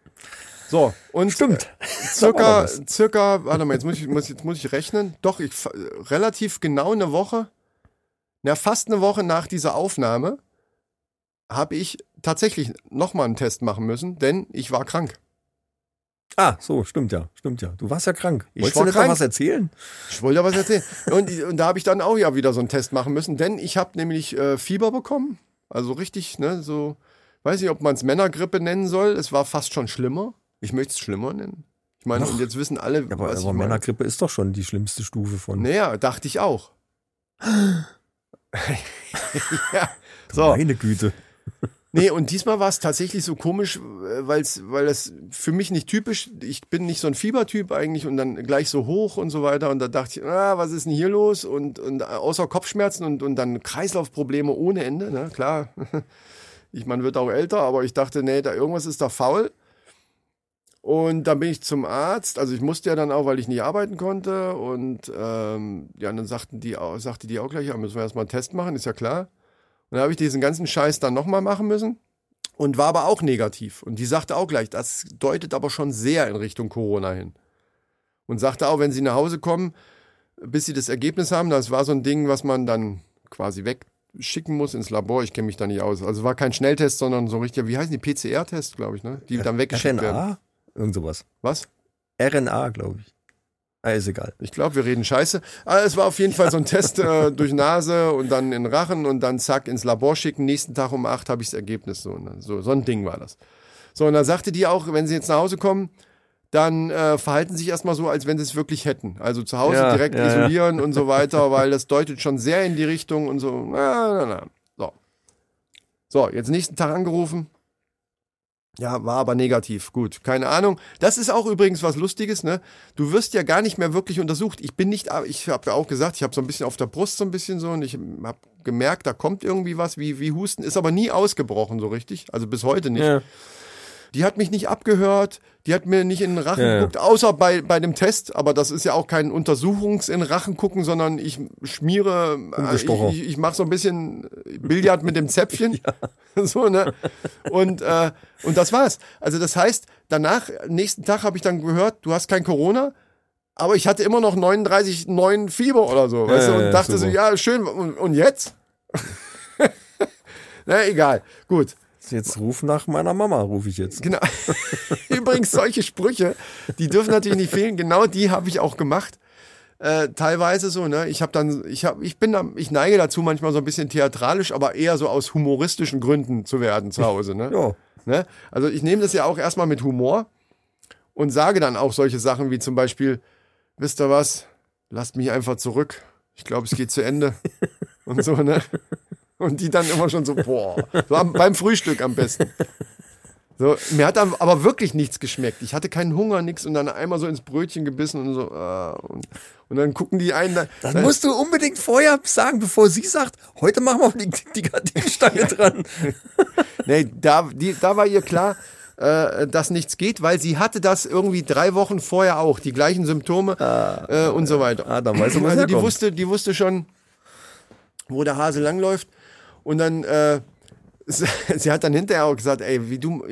So, und Stimmt. <laughs> circa, was. circa, warte mal, jetzt muss ich, muss, jetzt muss ich rechnen. Doch, ich, relativ genau eine Woche, na, fast eine Woche nach dieser Aufnahme, habe ich tatsächlich nochmal einen Test machen müssen, denn ich war krank. Ah, so, stimmt ja, stimmt ja. Du warst ja krank. Ich Wolltest war du krank. was erzählen? Ich wollte ja was erzählen. Und, und da habe ich dann auch ja wieder so einen Test machen müssen, denn ich habe nämlich äh, Fieber bekommen. Also richtig, ne, so, weiß nicht, ob man es Männergrippe nennen soll. Es war fast schon schlimmer. Ich möchte es schlimmer nennen. Ich meine, und jetzt wissen alle, Ja, aber, was ich aber meine. Männergrippe ist doch schon die schlimmste Stufe von. Naja, dachte ich auch. <gasps> <laughs> ja, so. Meine Güte. Nee, und diesmal war es tatsächlich so komisch, äh, weil's, weil es für mich nicht typisch, ich bin nicht so ein Fiebertyp eigentlich und dann gleich so hoch und so weiter. Und da dachte ich, ah, was ist denn hier los? Und, und außer Kopfschmerzen und, und dann Kreislaufprobleme ohne Ende, ne? Klar. <laughs> Ich, man wird auch älter, aber ich dachte, nee, da irgendwas ist da faul. Und dann bin ich zum Arzt, also ich musste ja dann auch, weil ich nicht arbeiten konnte. Und ähm, ja, dann sagten die, sagte die auch gleich, ja, müssen wir erstmal einen Test machen, ist ja klar. Dann habe ich diesen ganzen Scheiß dann nochmal machen müssen und war aber auch negativ. Und die sagte auch gleich, das deutet aber schon sehr in Richtung Corona hin. Und sagte auch, wenn sie nach Hause kommen, bis sie das Ergebnis haben, das war so ein Ding, was man dann quasi wegschicken muss ins Labor. Ich kenne mich da nicht aus. Also war kein Schnelltest, sondern so richtig, wie heißen die? PCR-Test, glaube ich, ne? Die dann weggeschickt werden. RNA? Irgend sowas. Was? RNA, glaube ich. Ah, ist egal. Ich glaube, wir reden Scheiße. Aber es war auf jeden Fall so ein Test äh, <laughs> durch Nase und dann in Rachen und dann zack ins Labor schicken. Nächsten Tag um acht habe ich das Ergebnis. So, ne? so, so ein Ding war das. So, und dann sagte die auch, wenn sie jetzt nach Hause kommen, dann äh, verhalten sie sich erstmal so, als wenn sie es wirklich hätten. Also zu Hause Ja, direkt ja, ja. isolieren und so <laughs> weiter, weil das deutet schon sehr in die Richtung und so. Na, na, na. So. So, jetzt nächsten Tag angerufen. Ja, war aber negativ. Gut, keine Ahnung. Das ist auch übrigens was Lustiges, ne? Du wirst ja gar nicht mehr wirklich untersucht. Ich bin nicht, ich habe ja auch gesagt, ich habe so ein bisschen auf der Brust so ein bisschen so und ich habe gemerkt, da kommt irgendwie was wie, wie Husten, ist aber nie ausgebrochen so richtig. Also bis heute nicht. Ja. Die hat mich nicht abgehört, die hat mir nicht in den Rachen Ja, ja. geguckt, außer bei, bei dem Test, aber das ist ja auch kein Untersuchungs in Rachen gucken, sondern ich schmiere, äh, ich, ich, ich mache so ein bisschen Billard mit dem Zäpfchen. <laughs> <laughs> So, ne? Und, äh, und das war's. Also das heißt, danach, nächsten Tag habe ich dann gehört, du hast kein Corona, aber ich hatte immer noch 39,9 Fieber oder so, weißt du, ja, und ja, dachte so, super. ja, schön, und, und jetzt? <laughs> Na, egal. Gut. Jetzt ruf nach meiner Mama, rufe ich jetzt. Genau. <laughs> Übrigens, solche Sprüche, die dürfen natürlich nicht fehlen. Genau die habe ich auch gemacht. Äh, teilweise so, ne? Ich habe dann, ich habe, ich bin da, ich neige dazu manchmal so ein bisschen theatralisch, aber eher so aus humoristischen Gründen zu werden zu Hause, ne? Ja. Ne? Also ich nehme das ja auch erstmal mit Humor und sage dann auch solche Sachen wie zum Beispiel, wisst ihr was, lasst mich einfach zurück. Ich glaube, es geht zu Ende. Und so, ne? Und die dann immer schon so, boah, so am, beim Frühstück am besten. So, mir hat dann aber wirklich nichts geschmeckt. Ich hatte keinen Hunger, nix und dann einmal so ins Brötchen gebissen und so. ah, und, und dann gucken die einen da. Das musst du unbedingt vorher sagen, bevor sie sagt, heute machen wir die, die Gardinenstange <laughs> dran. Nee, da, die, da war ihr klar, äh, dass nichts geht, weil sie hatte das irgendwie drei Wochen vorher auch, die gleichen Symptome äh, und so weiter. Ah, dann du, was also die wusste, die wusste schon, wo der Hase langläuft. Und dann, äh, <laughs> sie, hat dann hinterher auch gesagt, ey, wie du,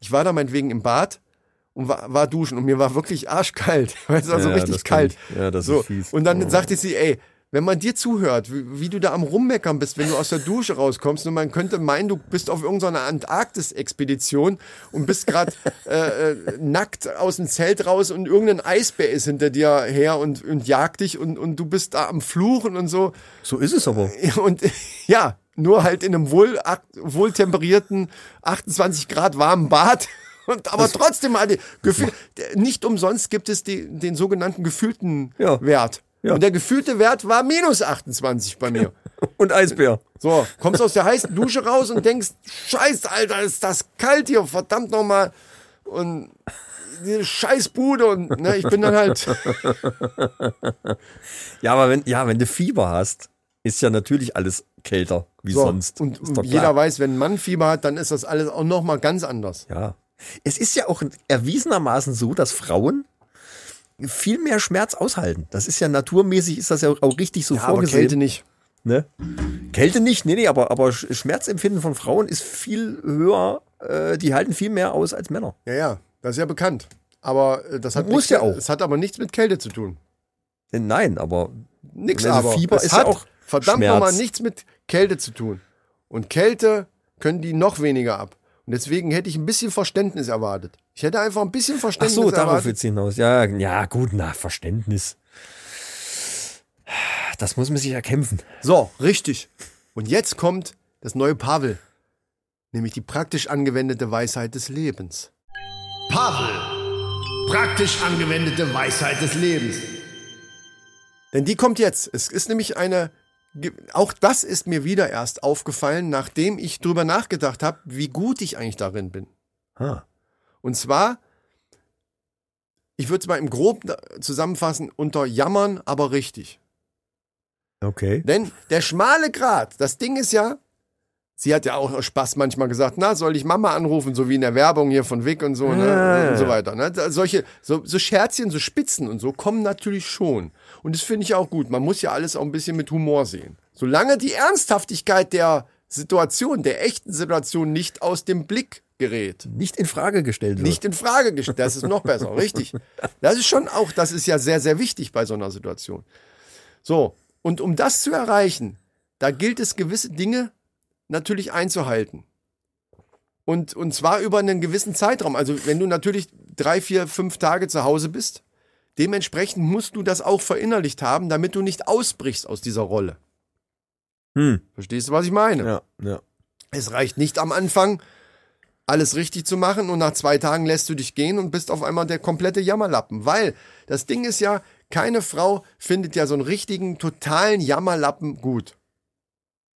ich war da meinetwegen im Bad und war, war duschen und mir war wirklich arschkalt. <laughs> Es war so Ja, richtig kalt. Ja, das ist so. fies. Und dann Oh. sagte sie, ey, wenn man dir zuhört, wie, wie du da am Rummeckern bist, wenn du aus der Dusche rauskommst und man könnte meinen, du bist auf irgendeiner Antarktis-Expedition und bist gerade äh, äh, nackt aus dem Zelt raus und irgendein Eisbär ist hinter dir her und, und jagt dich und, und du bist da am Fluchen und so. So ist es aber. <laughs> Und ja, nur halt in einem wohl, wohltemperierten 28 Grad warmen Bad. <laughs> Und, aber trotzdem hatte Gefühl, nicht umsonst gibt es die, den sogenannten gefühlten Ja. Wert. Ja. Und der gefühlte Wert war minus 28 bei mir. <laughs> Und Eisbär. So, kommst aus der heißen Dusche raus und denkst, scheiß, Alter, ist das kalt hier, verdammt nochmal. Und diese scheiß Bude und ne, ich bin dann halt, <laughs> Ja, aber wenn, ja, wenn du Fieber hast, ist ja natürlich alles kälter wie so. sonst. Und jeder weiß, wenn ein Mann Fieber hat, dann ist das alles auch nochmal ganz anders. Ja. Es ist ja auch erwiesenermaßen so, dass Frauen viel mehr Schmerz aushalten. Das ist ja naturmäßig, ist das ja auch richtig so Ja, aber vorgesehen. Kälte nicht. Ne? Kälte nicht, nee, nee, aber, aber Sch- Schmerzempfinden von Frauen ist viel höher, äh, die halten viel mehr aus als Männer. Ja, ja, das ist ja bekannt. Aber äh, das hat Muss nichts, ja auch. Es hat aber nichts mit Kälte zu tun. Nein, aber Nix Also aber. Fieber es ist ja hat auch verdammt Schmerz. nochmal nichts mit Kälte zu tun. Und Kälte können die noch weniger ab. Und deswegen hätte ich ein bisschen Verständnis erwartet. Ich hätte einfach ein bisschen ach Verständnis so, darauf erwartet. wird's hinaus. Ja, ja, gut, na, Verständnis. Das muss man sich erkämpfen. So, richtig. Und jetzt kommt das neue Pavel. Nämlich die praktisch angewendete Weisheit des Lebens. Pavel. Praktisch angewendete Weisheit des Lebens. Denn die kommt jetzt. Es ist nämlich eine, auch das ist mir wieder erst aufgefallen, nachdem ich drüber nachgedacht habe, wie gut ich eigentlich darin bin. Ah. Und zwar, ich würde es mal im Groben zusammenfassen, unter Jammern, aber richtig. Okay. Denn der schmale Grat, das Ding ist ja, sie hat ja auch Spaß manchmal gesagt, na, soll ich Mama anrufen, so wie in der Werbung hier von Vic und so, ne? Ja. Und so weiter. Ne? Solche, so, so Scherzchen, so Spitzen und so kommen natürlich schon. Und das finde ich auch gut. Man muss ja alles auch ein bisschen mit Humor sehen. Solange die Ernsthaftigkeit der Situation, der echten Situation nicht aus dem Blick gerät. Nicht in Frage gestellt wird. Nicht in Frage gestellt. Das ist noch besser, richtig. Das ist schon auch, das ist ja sehr, sehr wichtig bei so einer Situation. So, und um das zu erreichen, da gilt es, gewisse Dinge natürlich einzuhalten. Und, und zwar über einen gewissen Zeitraum. Also, wenn du natürlich drei, vier, fünf Tage zu Hause bist, dementsprechend musst du das auch verinnerlicht haben, damit du nicht ausbrichst aus dieser Rolle. Hm. Verstehst du, was ich meine? Ja, ja. Es reicht nicht am Anfang, alles richtig zu machen und nach zwei Tagen lässt du dich gehen und bist auf einmal der komplette Jammerlappen. Weil das Ding ist ja, keine Frau findet ja so einen richtigen, totalen Jammerlappen gut.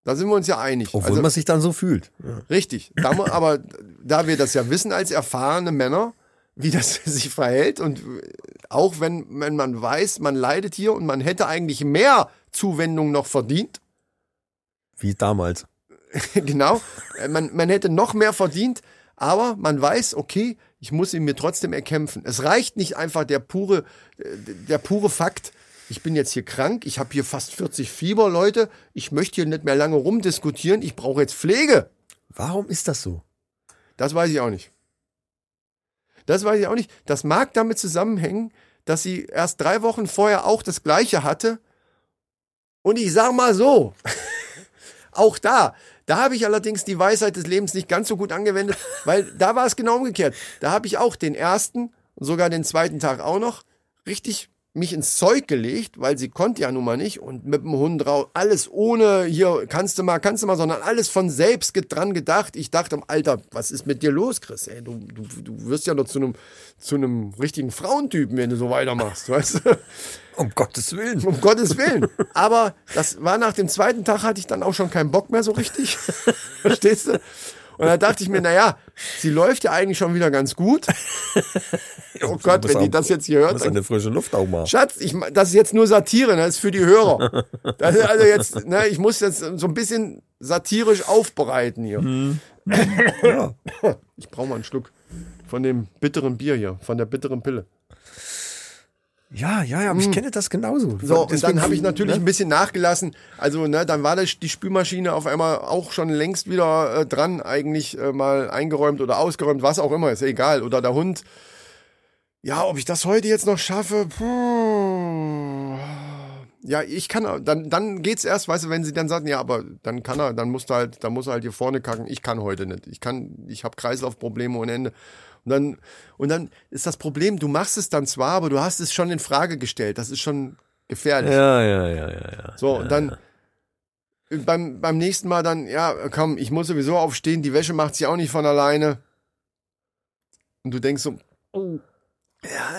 Da sind wir uns ja einig. Obwohl Also, man sich dann so fühlt. richtig. Da, <laughs> aber da wir das ja wissen als erfahrene Männer, wie das <laughs> sich verhält und auch wenn, wenn man weiß, man leidet hier und man hätte eigentlich mehr Zuwendung noch verdient, Wie damals. <laughs> genau. Äh, Man, man hätte noch mehr verdient, aber man weiß, okay, ich muss ihn mir trotzdem erkämpfen. Es reicht nicht einfach der pure, äh, der pure Fakt, ich bin jetzt hier krank, ich habe hier fast 40 Fieber, Leute, ich möchte hier nicht mehr lange rumdiskutieren, ich brauche jetzt Pflege. Warum ist das so? Das weiß ich auch nicht. Das weiß ich auch nicht. Das mag damit zusammenhängen, dass sie erst drei Wochen vorher auch das Gleiche hatte. Und ich sag mal so, <laughs> auch da, da habe ich allerdings die Weisheit des Lebens nicht ganz so gut angewendet, <laughs> weil da war es genau umgekehrt. Da habe ich auch den ersten und sogar den zweiten Tag auch noch richtig mich ins Zeug gelegt, weil sie konnte ja nun mal nicht und mit dem Hund drauf, alles ohne hier, kannst du mal, kannst du mal, sondern alles von selbst dran gedacht. Ich dachte, Alter, was ist mit dir los, Chris? Ey, du, du, du wirst ja noch zu einem, zu einem richtigen Frauentypen, wenn du so weitermachst, <laughs> weißt du? Um Gottes Willen. Um Gottes Willen. Aber das war nach dem zweiten Tag, hatte ich dann auch schon keinen Bock mehr so richtig. <laughs> Verstehst du? Und da dachte ich mir, naja, sie läuft ja eigentlich schon wieder ganz gut. <laughs> Oh Gott, wenn die das jetzt hier hört, Muss dann eine frische Luft auch mal. Schatz, ich, das ist jetzt nur Satire, ne? das ist für die Hörer. Das ist also jetzt, ne, ich muss jetzt so ein bisschen satirisch aufbereiten hier. ja. Ich brauche mal einen Schluck von dem bitteren Bier hier, von der bitteren Pille. Ja, ja, ja, aber ich kenne das genauso. So, und Deswegen- dann habe ich natürlich ne? ein bisschen nachgelassen. Also, ne, dann war das, die Spülmaschine auf einmal auch schon längst wieder äh, dran, eigentlich äh, mal eingeräumt oder ausgeräumt, was auch immer, ist egal. Oder der Hund. Ja, ob ich das heute jetzt noch schaffe, puh. Ja, ich kann, dann, dann geht's erst, weißt du, wenn sie dann sagen, ja, aber dann kann er, dann musst du halt, dann muss er halt hier vorne kacken. Ich kann heute nicht. Ich kann, ich habe Kreislaufprobleme ohne Ende. Und dann, und dann ist das Problem, du machst es dann zwar, aber du hast es schon in Frage gestellt. Das ist schon gefährlich. Ja, ja, ja, ja, ja. So, und dann beim, beim nächsten Mal dann, ja, komm, ich muss sowieso aufstehen, die Wäsche macht sich auch nicht von alleine. Und du denkst so,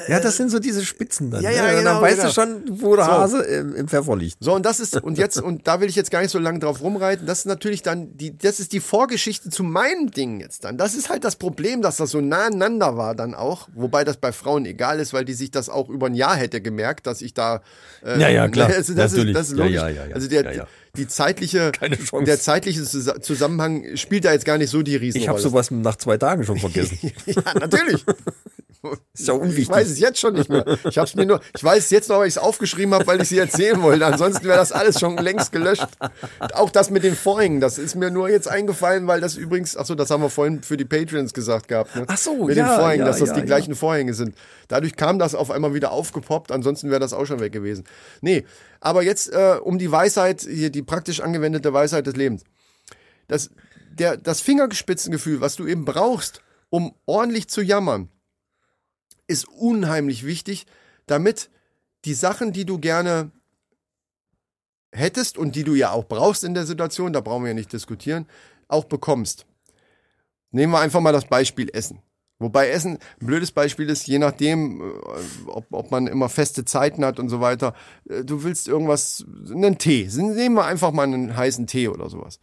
Ja, das sind so diese Spitzen dann. Ja, ja, ne? Und genau, Dann weißt genau. du schon, wo der So. Hase im, im Pfeffer liegt. so, und das ist, und jetzt, und da will ich jetzt gar nicht so lange drauf rumreiten, das ist natürlich dann, die, das ist die Vorgeschichte zu meinem Ding jetzt dann. Das ist halt das Problem, dass das so nah aneinander war dann auch, wobei das bei Frauen egal ist, weil die sich das auch über ein Jahr hätte gemerkt, dass ich da, äh, Ja, ja, klar. <laughs> Also das, Natürlich. ist, das ist Ja, logisch. ja, ja, ja. Also der, Ja, ja. die zeitliche, Keine Chance. der zeitliche Zus- Zusammenhang spielt da jetzt gar nicht so die Riesenrolle. Ich habe sowas nach zwei Tagen schon vergessen. <laughs> Ja, natürlich. <laughs> Ist ja unwichtig. Ich weiß es jetzt schon nicht mehr. Ich hab's mir nur, ich weiß es jetzt noch, weil ich es aufgeschrieben habe, weil ich sie erzählen wollte. Ansonsten wäre das alles schon längst gelöscht. Auch das mit den Vorhängen, das ist mir nur jetzt eingefallen, weil das übrigens, ach so, das haben wir vorhin für die Patreons gesagt gehabt. Ne? Ach so, mit ja, den Vorhängen, ja, dass das ja, die gleichen Vorhänge sind. Dadurch kam das auf einmal wieder aufgepoppt. Ansonsten wäre das auch schon weg gewesen. Nee, aber jetzt äh, um die Weisheit, hier die praktisch angewendete Weisheit des Lebens. Das, der, das Fingerspitzengefühl, was du eben brauchst, um ordentlich zu jammern, ist unheimlich wichtig, damit die Sachen, die du gerne hättest und die du ja auch brauchst in der Situation, da brauchen wir ja nicht diskutieren, auch bekommst. Nehmen wir einfach mal das Beispiel Essen. Wobei Essen ein blödes Beispiel ist, je nachdem, äh, ob, ob man immer feste Zeiten hat und so weiter. Äh, Du willst irgendwas, einen Tee. Nehmen wir einfach mal einen heißen Tee oder sowas.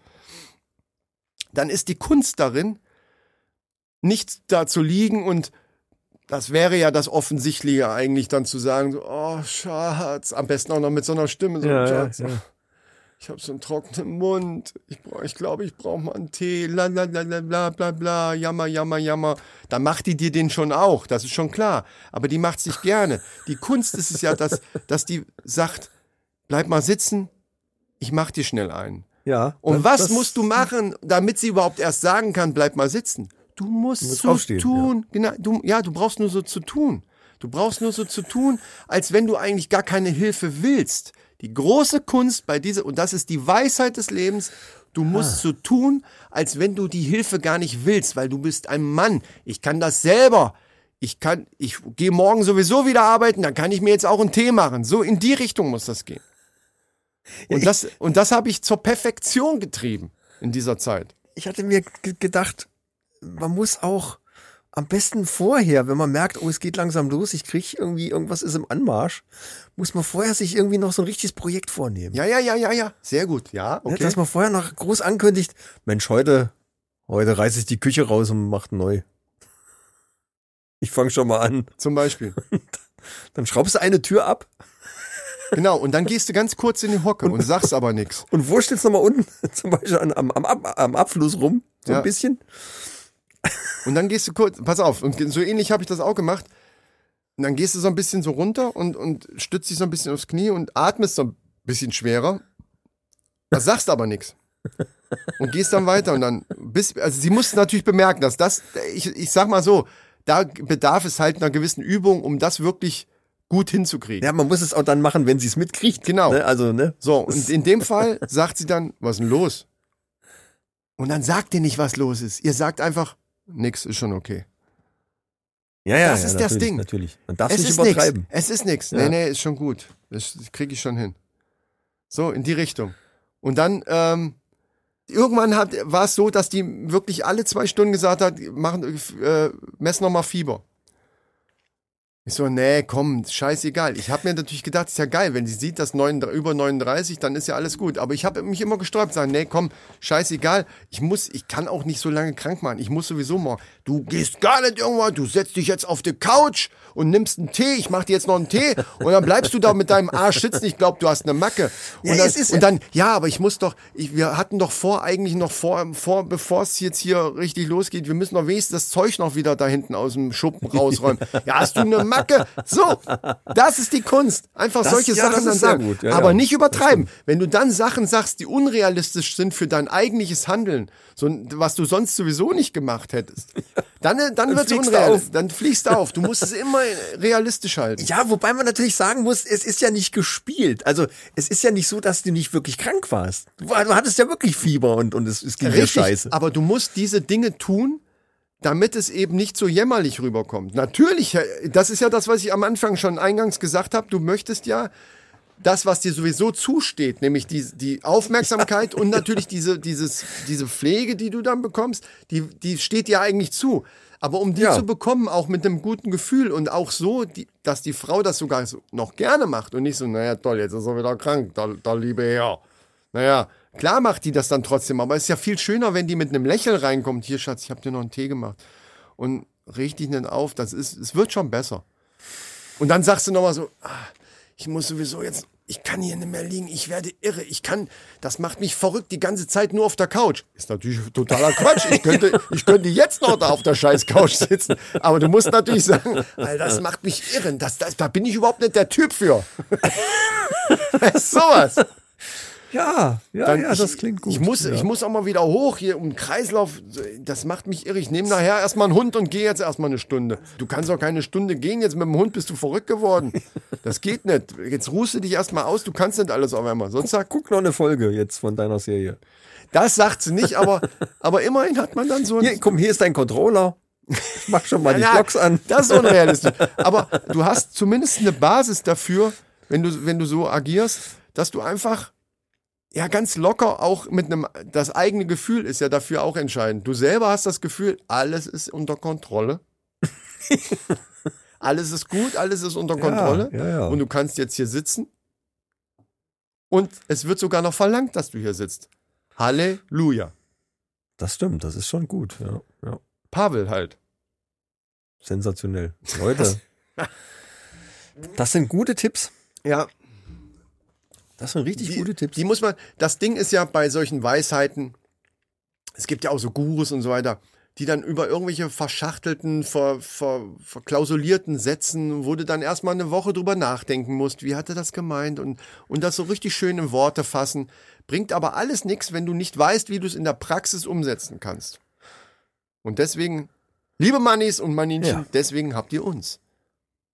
Dann ist die Kunst darin, nicht da zu liegen und das wäre ja das Offensichtliche eigentlich dann zu sagen, so, oh Schatz, am besten auch noch mit so einer Stimme, so, Ja, ja, Schatz, ja. ich habe so einen trockenen Mund, ich, brauch- ich glaube, ich brauche mal einen Tee, la la la la bla bla bla, jammer, jammer, jammer. Da macht die dir den schon auch, das ist schon klar. Aber die macht sich gerne. Die Kunst ist es ja, dass, dass die sagt, bleib mal sitzen, ich mach dir schnell einen. Ja. Und das- was das- musst du machen, damit sie überhaupt erst sagen kann, bleib mal sitzen? Du musst, musst so aufstehen, tun. Genau, du, ja, du brauchst nur so zu tun. Du brauchst nur so zu tun, als wenn du eigentlich gar keine Hilfe willst. Die große Kunst bei dieser, und das ist die Weisheit des Lebens, du musst so tun, als wenn du die Hilfe gar nicht willst, weil du bist ein Mann. Ich kann das selber. Ich kann, ich gehe morgen sowieso wieder arbeiten, dann kann ich mir jetzt auch einen Tee machen. So in die Richtung muss das gehen. Und das, und das habe ich zur Perfektion getrieben in dieser Zeit. ich hatte mir ge- gedacht, man muss auch am besten vorher, wenn man merkt, oh, es geht langsam los, ich krieg irgendwie, irgendwas ist im Anmarsch, muss man vorher sich irgendwie noch so ein richtiges Projekt vornehmen. Ja, ja, ja, ja, ja. Sehr gut. Ja, Ne, okay. Dass man vorher noch groß ankündigt, Mensch, heute, heute reiße ich die Küche raus und mach neu. Ich fange schon mal an. Zum Beispiel. <laughs> Dann schraubst du eine Tür ab Genau. Und dann gehst du ganz kurz in die Hocke und sagst aber nichts. <laughs> und wurstelst noch mal unten, <laughs> zum Beispiel am, am, am Abfluss rum, so Ja. ein bisschen. Und dann gehst du kurz, pass auf, und so ähnlich habe ich das auch gemacht. Und dann gehst du so ein bisschen so runter und, und stützt dich so ein bisschen aufs Knie und atmest so ein bisschen schwerer. Das sagst aber nichts. Und gehst dann weiter und dann bis, also sie muss natürlich bemerken, dass das, ich, ich sag mal so, da bedarf es halt einer gewissen Übung, um das wirklich gut hinzukriegen. Ja, man muss es auch dann machen, wenn sie es mitkriegt. Genau. Ne? Also, ne? So, und in dem Fall sagt sie dann, was ist denn los? Und dann sagt ihr nicht, was los ist. Ihr sagt einfach, nix, ist schon okay. Ja, ja, Das ja, ist das natürlich, Ding. Natürlich. Man darf es nicht übertreiben. nix. Es ist nix. Ja. Nee, nee, ist schon gut. Das kriege ich schon hin. So, in die Richtung. Und dann, ähm, irgendwann hat, war es so, dass die wirklich alle zwei Stunden gesagt hat, machen, äh, messen noch mal Fieber. Ich so, nee, komm, scheißegal. Ich habe mir natürlich gedacht, ist ja geil, wenn sie sieht, dass 39, über 39, dann ist ja alles gut. Aber ich habe mich immer gesträubt, sagen, nee, komm, scheißegal. Ich muss, ich kann auch nicht so lange krank machen. Ich muss sowieso mal. Du gehst gar nicht irgendwann, du setzt dich jetzt auf die Couch und nimmst einen Tee. Ich mach dir jetzt noch einen Tee und dann bleibst du da mit deinem Arsch sitzen. Ich glaube, du hast eine Macke. Und, Ja, dann, ist- und dann, ja, aber ich muss doch, ich, wir hatten doch vor, eigentlich noch vor, vor bevor es jetzt hier richtig losgeht, wir müssen doch wenigstens das Zeug noch wieder da hinten aus dem Schuppen rausräumen. <laughs> ja, hast du eine Macke? So, das ist die Kunst. Einfach Das- solche ja, Sachen dann sagen. gut. Ja, aber ja. nicht übertreiben. Wenn du dann Sachen sagst, die unrealistisch sind für dein eigentliches Handeln, so, was du sonst sowieso nicht gemacht hättest, dann, äh, dann, wird's fliegst du unrealistisch. auf. Dann fliegst du auf. Du musst es immer realistisch halten. Ja, wobei man natürlich sagen muss, es ist ja nicht gespielt. Also es ist ja nicht so, dass du nicht wirklich krank warst. Du, du hattest ja wirklich Fieber und, und es, es ging dir scheiße. Aber du musst diese Dinge tun, damit es eben nicht so jämmerlich rüberkommt. Natürlich, das ist ja das, was ich am Anfang schon eingangs gesagt habe. Du möchtest ja das, was dir sowieso zusteht, nämlich die, die Aufmerksamkeit und natürlich diese, dieses, diese Pflege, die du dann bekommst, die, die steht dir eigentlich zu. Aber um die Ja. zu bekommen, auch mit einem guten Gefühl und auch so, die, dass die Frau das sogar so noch gerne macht und nicht so, naja, toll, jetzt ist er wieder krank, da, da liebe Herr. Naja, klar macht die das dann trotzdem, aber es ist ja viel schöner, wenn die mit einem Lächeln reinkommt. Hier, Schatz, ich habe dir noch einen Tee gemacht. Und richtig nicht auf, das ist, es wird schon besser. Und dann sagst du nochmal so, ah, ich muss sowieso jetzt, ich kann hier nicht mehr liegen, ich werde irre, ich kann, das macht mich verrückt, die ganze Zeit nur auf der Couch. Ist natürlich totaler Quatsch. Ich könnte, ich könnte jetzt noch da auf der scheiß Couch sitzen. Aber du musst natürlich sagen, Alter, das macht mich irre, das, das, da bin ich überhaupt nicht der Typ für. <laughs> Sowas. Ja, ja, Dann ja, ich, das klingt gut. Ich muss, ja. ich muss auch mal wieder hoch hier um den Kreislauf. Das macht mich irre. Ich nehme nachher erstmal einen Hund und gehe jetzt erstmal eine Stunde. Du kannst auch keine Stunde gehen. Jetzt mit dem Hund bist du verrückt geworden. Das geht nicht. Jetzt ruhst du dich erstmal aus. Du kannst nicht alles auf einmal. Sonst sagt, Guck noch eine Folge jetzt von deiner Serie. das sagt sie nicht, aber, <laughs> aber immerhin hat man dann so ein. Hier, komm, hier ist dein Controller. Ich mach schon mal die <laughs> Ja, Blocks an. Das ist unrealistisch. <laughs> Aber du hast zumindest eine Basis dafür, wenn du, wenn du so agierst, dass du einfach ja ganz locker auch mit einem, das eigene Gefühl ist ja dafür auch entscheidend. Du selber hast das Gefühl, alles ist unter Kontrolle. <laughs> alles ist gut, alles ist unter Kontrolle. ja, ja. Und du kannst jetzt hier sitzen. Und es wird sogar noch verlangt, dass du hier sitzt. Halleluja. Das stimmt, das ist schon gut. Ja, ja. Pavel halt. Sensationell. Leute, <laughs> das sind gute Tipps. Ja, Das sind richtig gute Tipps. Die muss man, das Ding ist ja bei solchen Weisheiten, es gibt ja auch so Gurus und so weiter, die dann über irgendwelche verschachtelten, ver, ver, verklausulierten Sätzen, wo du dann erstmal eine Woche drüber nachdenken musst, wie hat er das gemeint und, und das so richtig schön in Worte fassen, bringt aber alles nichts, wenn du nicht weißt, wie du es in der Praxis umsetzen kannst. Und deswegen, liebe Mannis und Maninchen, Ja. deswegen habt ihr uns.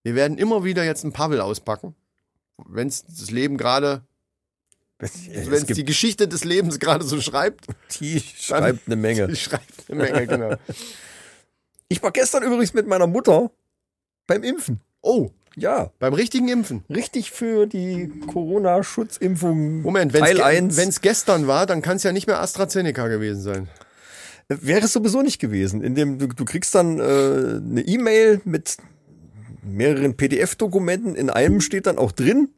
Wir werden immer wieder jetzt einen Pavel auspacken, wenn es das Leben gerade es wenn es die Geschichte des Lebens gerade so schreibt, die schreibt eine Menge. die schreibt eine Menge, genau. <laughs> Ich war gestern übrigens mit meiner Mutter beim Impfen. Oh, Ja, beim richtigen Impfen. richtig für die Corona-Schutzimpfung Moment, wenn Teil 1. es gestern war, dann kann es ja nicht mehr AstraZeneca gewesen sein. Wäre es sowieso nicht gewesen. In dem, du, du kriegst dann äh, eine E-Mail mit mehreren PDF-Dokumenten. In einem steht dann auch drin,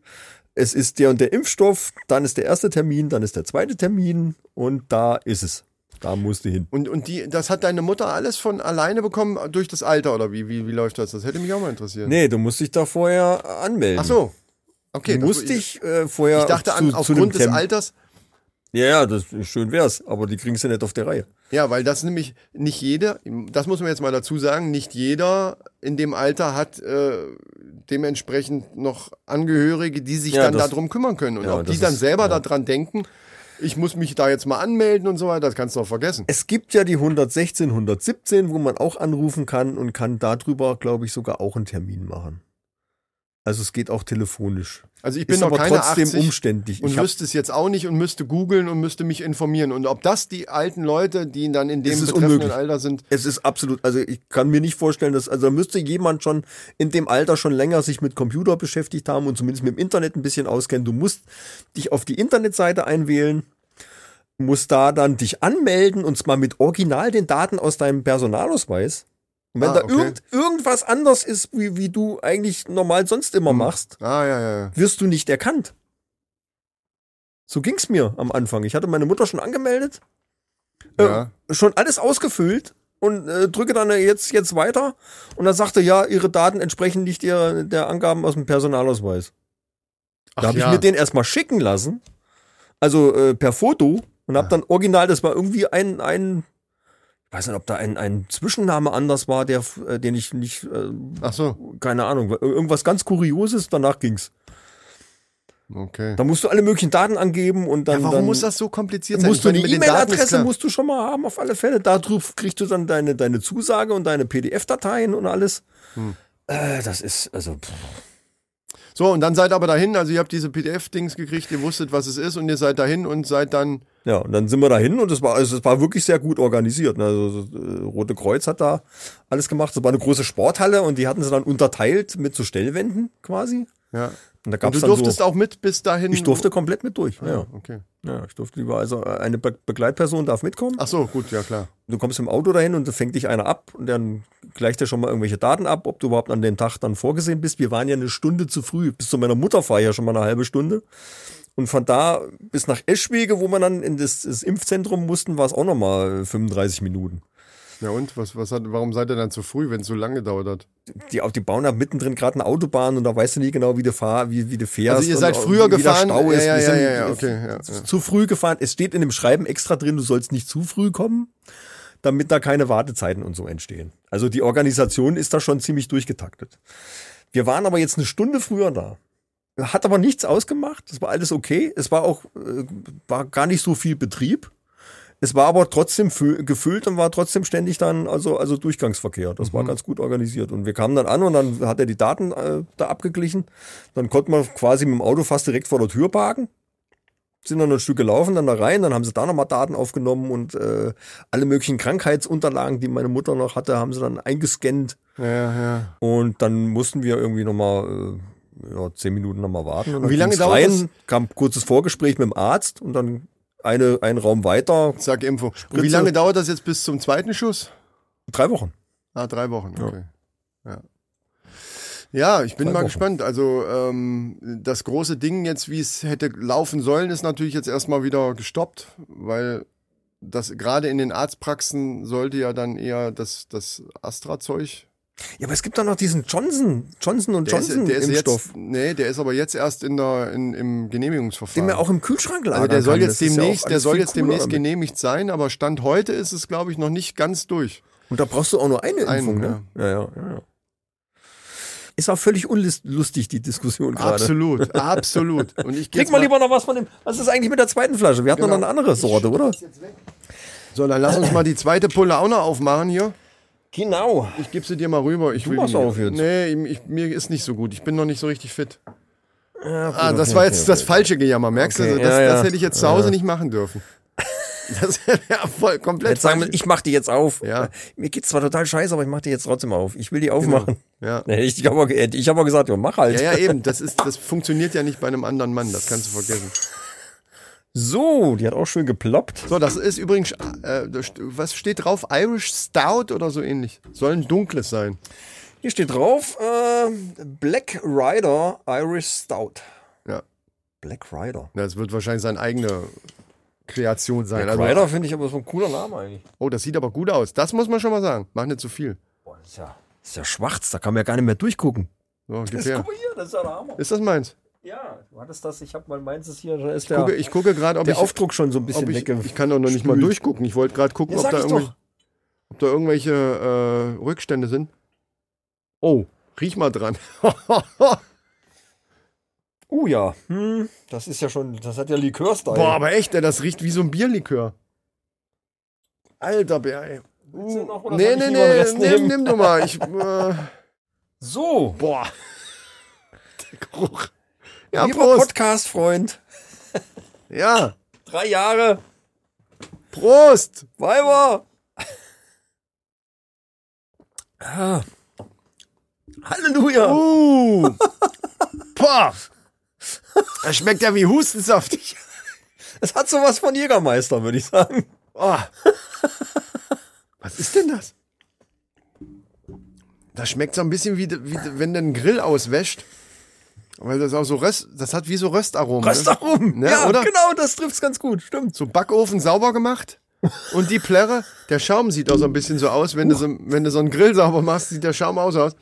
es ist der und der Impfstoff, dann ist der erste Termin, dann ist der zweite Termin und da ist es. Da musst du hin. Und, und die, das hat deine Mutter alles von alleine bekommen durch das Alter oder wie, wie, wie läuft das? Das hätte mich auch mal interessiert. Nee, du musst dich da vorher anmelden. Ach so. Okay. Du musst dich äh, vorher. Ich dachte an, zu, zu aufgrund des Alters. Ja, ja, das schön wär's, aber die kriegen sie nicht auf der Reihe. Ja, weil das nämlich nicht jeder, das muss man jetzt mal dazu sagen, nicht jeder in dem Alter hat äh, dementsprechend noch Angehörige, die sich Ja, dann das- darum kümmern können. Und ja, ob die dann ist- selber ja. daran denken, ich muss mich da jetzt mal anmelden und so weiter, das kannst du auch vergessen. Es gibt ja die 116, 117, wo man auch anrufen kann und kann darüber, glaube ich, sogar auch einen Termin machen. Also es geht auch telefonisch. Also ich bin Ist noch aber keine trotzdem 80 umständlich. und Ich wüsste es jetzt auch nicht und müsste googeln und müsste mich informieren. Und ob das die alten Leute, die dann in dem Es ist betreffenden unmöglich. Alter sind, Es ist absolut, also ich kann mir nicht vorstellen, dass, also da müsste jemand schon in dem Alter schon länger sich mit Computer beschäftigt haben und zumindest mit dem Internet ein bisschen auskennen. Du musst dich auf die Internetseite einwählen, musst da dann dich anmelden und zwar mit original den Daten aus deinem Personalausweis Und wenn Ah, da okay. irgend, irgendwas anders ist, wie, wie du eigentlich normal sonst immer machst, Ah, ja, ja, ja. wirst du nicht erkannt. So ging's mir am Anfang. Ich hatte meine Mutter schon angemeldet, ja. äh, schon alles ausgefüllt und äh, drücke dann jetzt, jetzt weiter. Und dann sagte, ja, ihre Daten entsprechen nicht ihrer, der Angaben aus dem Personalausweis. Ach Da habe ja. ich mir den erstmal schicken lassen, also äh, per Foto und habe dann original, das war irgendwie ein, ein ich weiß nicht, ob da ein, ein Zwischenname anders war, der, äh, den ich nicht, äh, Ach so, keine Ahnung, irgendwas ganz Kurioses, danach ging's. okay. Da musst du alle möglichen Daten angeben und dann, ja, warum dann muss das so kompliziert sein? musst du eine E-Mail-Adresse musst du schon mal haben auf alle Fälle. Darauf kriegst du dann deine, deine Zusage und deine PDF-Dateien und alles. Hm. Äh, das ist, also, pff, So, und dann seid aber dahin, also ihr habt diese PDF-Dings gekriegt, ihr wusstet, was es ist und ihr seid dahin und seid dann, Ja, und dann sind wir dahin und es war, also es war wirklich sehr gut organisiert. ne? Also so, äh, Rote Kreuz hat da alles gemacht. Es war eine große Sporthalle und die hatten sie dann unterteilt mit so Stellwänden quasi. ja. Und da Und gab's du dann durftest so, auch mit bis dahin. ich durfte komplett mit durch. Ja, Ja, okay. ja, ich durfte lieber, also eine Be Begleitperson darf mitkommen. Ach so, gut, ja klar. Du kommst im Auto dahin und da fängt dich einer ab und dann gleicht dir schon mal irgendwelche Daten ab, ob du überhaupt an dem Tag dann vorgesehen bist. Wir waren ja eine Stunde zu früh. Bis zu meiner Mutter war ja schon mal eine halbe Stunde. Und von da bis nach Eschwege, wo wir dann in das, das Impfzentrum mussten, war es auch noch mal 35 Minuten. Ja und? Was, was hat, warum seid ihr dann zu früh, wenn es so lange gedauert hat? Die, die bauen da mittendrin gerade eine Autobahn und da weißt du nie genau, wie du, fahr, wie, wie du fährst. Also ihr seid früher gefahren? Stau ist. ja, ja, sind ja, ja, okay, ja, ja. Zu früh gefahren. Es steht in dem Schreiben extra drin, du sollst nicht zu früh kommen, damit da keine Wartezeiten und so entstehen. Also die Organisation ist da schon ziemlich durchgetaktet. Wir waren aber jetzt eine Stunde früher da. Hat aber nichts ausgemacht. Es war alles okay. Es war auch äh, war gar nicht so viel Betrieb. Es war aber trotzdem fü- gefüllt und war trotzdem ständig dann, also, also Durchgangsverkehr. Das war ganz gut organisiert. Und wir kamen dann an und dann hat er die Daten äh, da abgeglichen. Dann konnten wir quasi mit dem Auto fast direkt vor der Tür parken. Sind dann ein Stück gelaufen, dann da rein, dann haben sie da nochmal Daten aufgenommen und äh, alle möglichen Krankheitsunterlagen, die meine Mutter noch hatte, haben sie dann eingescannt. Ja, ja. Und dann mussten wir irgendwie nochmal äh, ja, zehn Minuten nochmal warten. Und, dann wie lange dauert rein, das? kam kurzes Vorgespräch mit dem Arzt und dann eine, einen Raum weiter. Sag Info. Und wie lange dauert das jetzt bis zum zweiten Schuss? Drei Wochen. Ah, drei Wochen, okay. Ja. Ja, ich bin mal Wochen. gespannt. Also ähm, das große Ding jetzt, wie es hätte laufen sollen, ist natürlich jetzt erstmal wieder gestoppt, weil das gerade in den Arztpraxen sollte ja dann eher das, das Astra-Zeug. Ja, aber es gibt doch noch diesen Johnson, Johnson und Der ist, Johnson der ist Impfstoff, jetzt, nee, der ist aber jetzt erst in der, in, im den Genehmigungsverfahren. man auch im Kühlschrank lagern also der soll kann. jetzt Das ist ja demnächst, der soll jetzt demnächst damit. genehmigt sein, aber Stand heute ist es, glaube ich, noch nicht ganz durch. Und da brauchst du auch nur eine Einen, Impfung, ne? Ja, ja, ja. ja. Ist auch völlig unlustig, die Diskussion gerade. Absolut, <laughs> absolut. Und ich Krieg jetzt mal lieber noch was von dem. Was ist eigentlich mit der zweiten Flasche? Wir hatten Genau. noch eine andere Sorte, oder? So, dann lass uns mal die zweite Pulle auch noch aufmachen hier. Genau. Ich gebe sie dir mal rüber. Ich Du will machst die- auf jetzt. Nee, ich, mir ist nicht so gut. Ich bin noch nicht so richtig fit. Ja, Ah, gut, das okay, war jetzt okay, das falsche Gejammer, merkst Okay, du? Das, ja, ja. das hätte ich jetzt zu Hause nicht machen dürfen. <laughs> Das wäre voll komplett Jetzt sagen wir, ich mach die jetzt auf. Ja. Mir geht's zwar total scheiße, aber ich mach die jetzt trotzdem auf. Ich will die aufmachen. Ja. Nee, ich habe aber, ich hab aber gesagt, ja, mach halt. ja, ja, eben. Das, ist, das funktioniert ja nicht bei einem anderen Mann. Das kannst du vergessen. So, die hat auch schön geploppt. So, das ist übrigens, äh, was steht drauf? Irish Stout oder so ähnlich. Soll ein dunkles sein. Hier steht drauf, äh, Black Rider Irish Stout. Ja. Black Rider. Das wird wahrscheinlich seine eigene Kreation sein. Black Also, Rider finde ich aber so ein cooler Name eigentlich. oh, das sieht aber gut aus. Das muss man schon mal sagen. Mach nicht zu viel. Boah, das ist ja, das ist ja schwarz, da kann man ja gar nicht mehr durchgucken. So, Das, guck mal hier, das ist ja der Hammer. Ist das meins? Ja, du hattest das, ich habe mal meins ist hier, da ist Ich der, gucke, ich gucke gerade, ob der ich, Aufdruck schon so ein bisschen ich, ich kann doch noch nicht mal spült. durchgucken. Ich wollte gerade gucken, Ja, ob, da ob da irgendwelche äh, Rückstände sind. Oh, riech mal dran. Uh <laughs> ja, hm, das ist ja schon, das hat ja Likör-Style. Boah, aber echt, ey, das riecht wie so ein Bierlikör. Alter Bär, ey. Du noch, nee, nee, nee, nimm, nehmen? nimm du mal. Ich, äh, <laughs> So, boah. <laughs> Der Geruch. Ja, lieber. Podcast-Freund, <laughs> Ja, drei Jahre, Prost. Weiber. Ah. Halleluja. Uh. <laughs> Boah. Das schmeckt ja wie Hustensaft. Es hat sowas von Jägermeister, würde ich sagen. Oh. Was ist denn das? Das schmeckt so ein bisschen wie, wie wenn du einen Grill auswäscht. Weil das auch so Röst, das hat wie so Röstaromen. ne? Röstaromen. Ne, ja, oder? genau, das trifft's ganz gut. Stimmt. So Backofen sauber gemacht. Und die Plärre, der Schaum sieht auch so ein bisschen so aus. Wenn, du so, wenn du so einen Grill sauber machst, sieht der Schaum aus aus.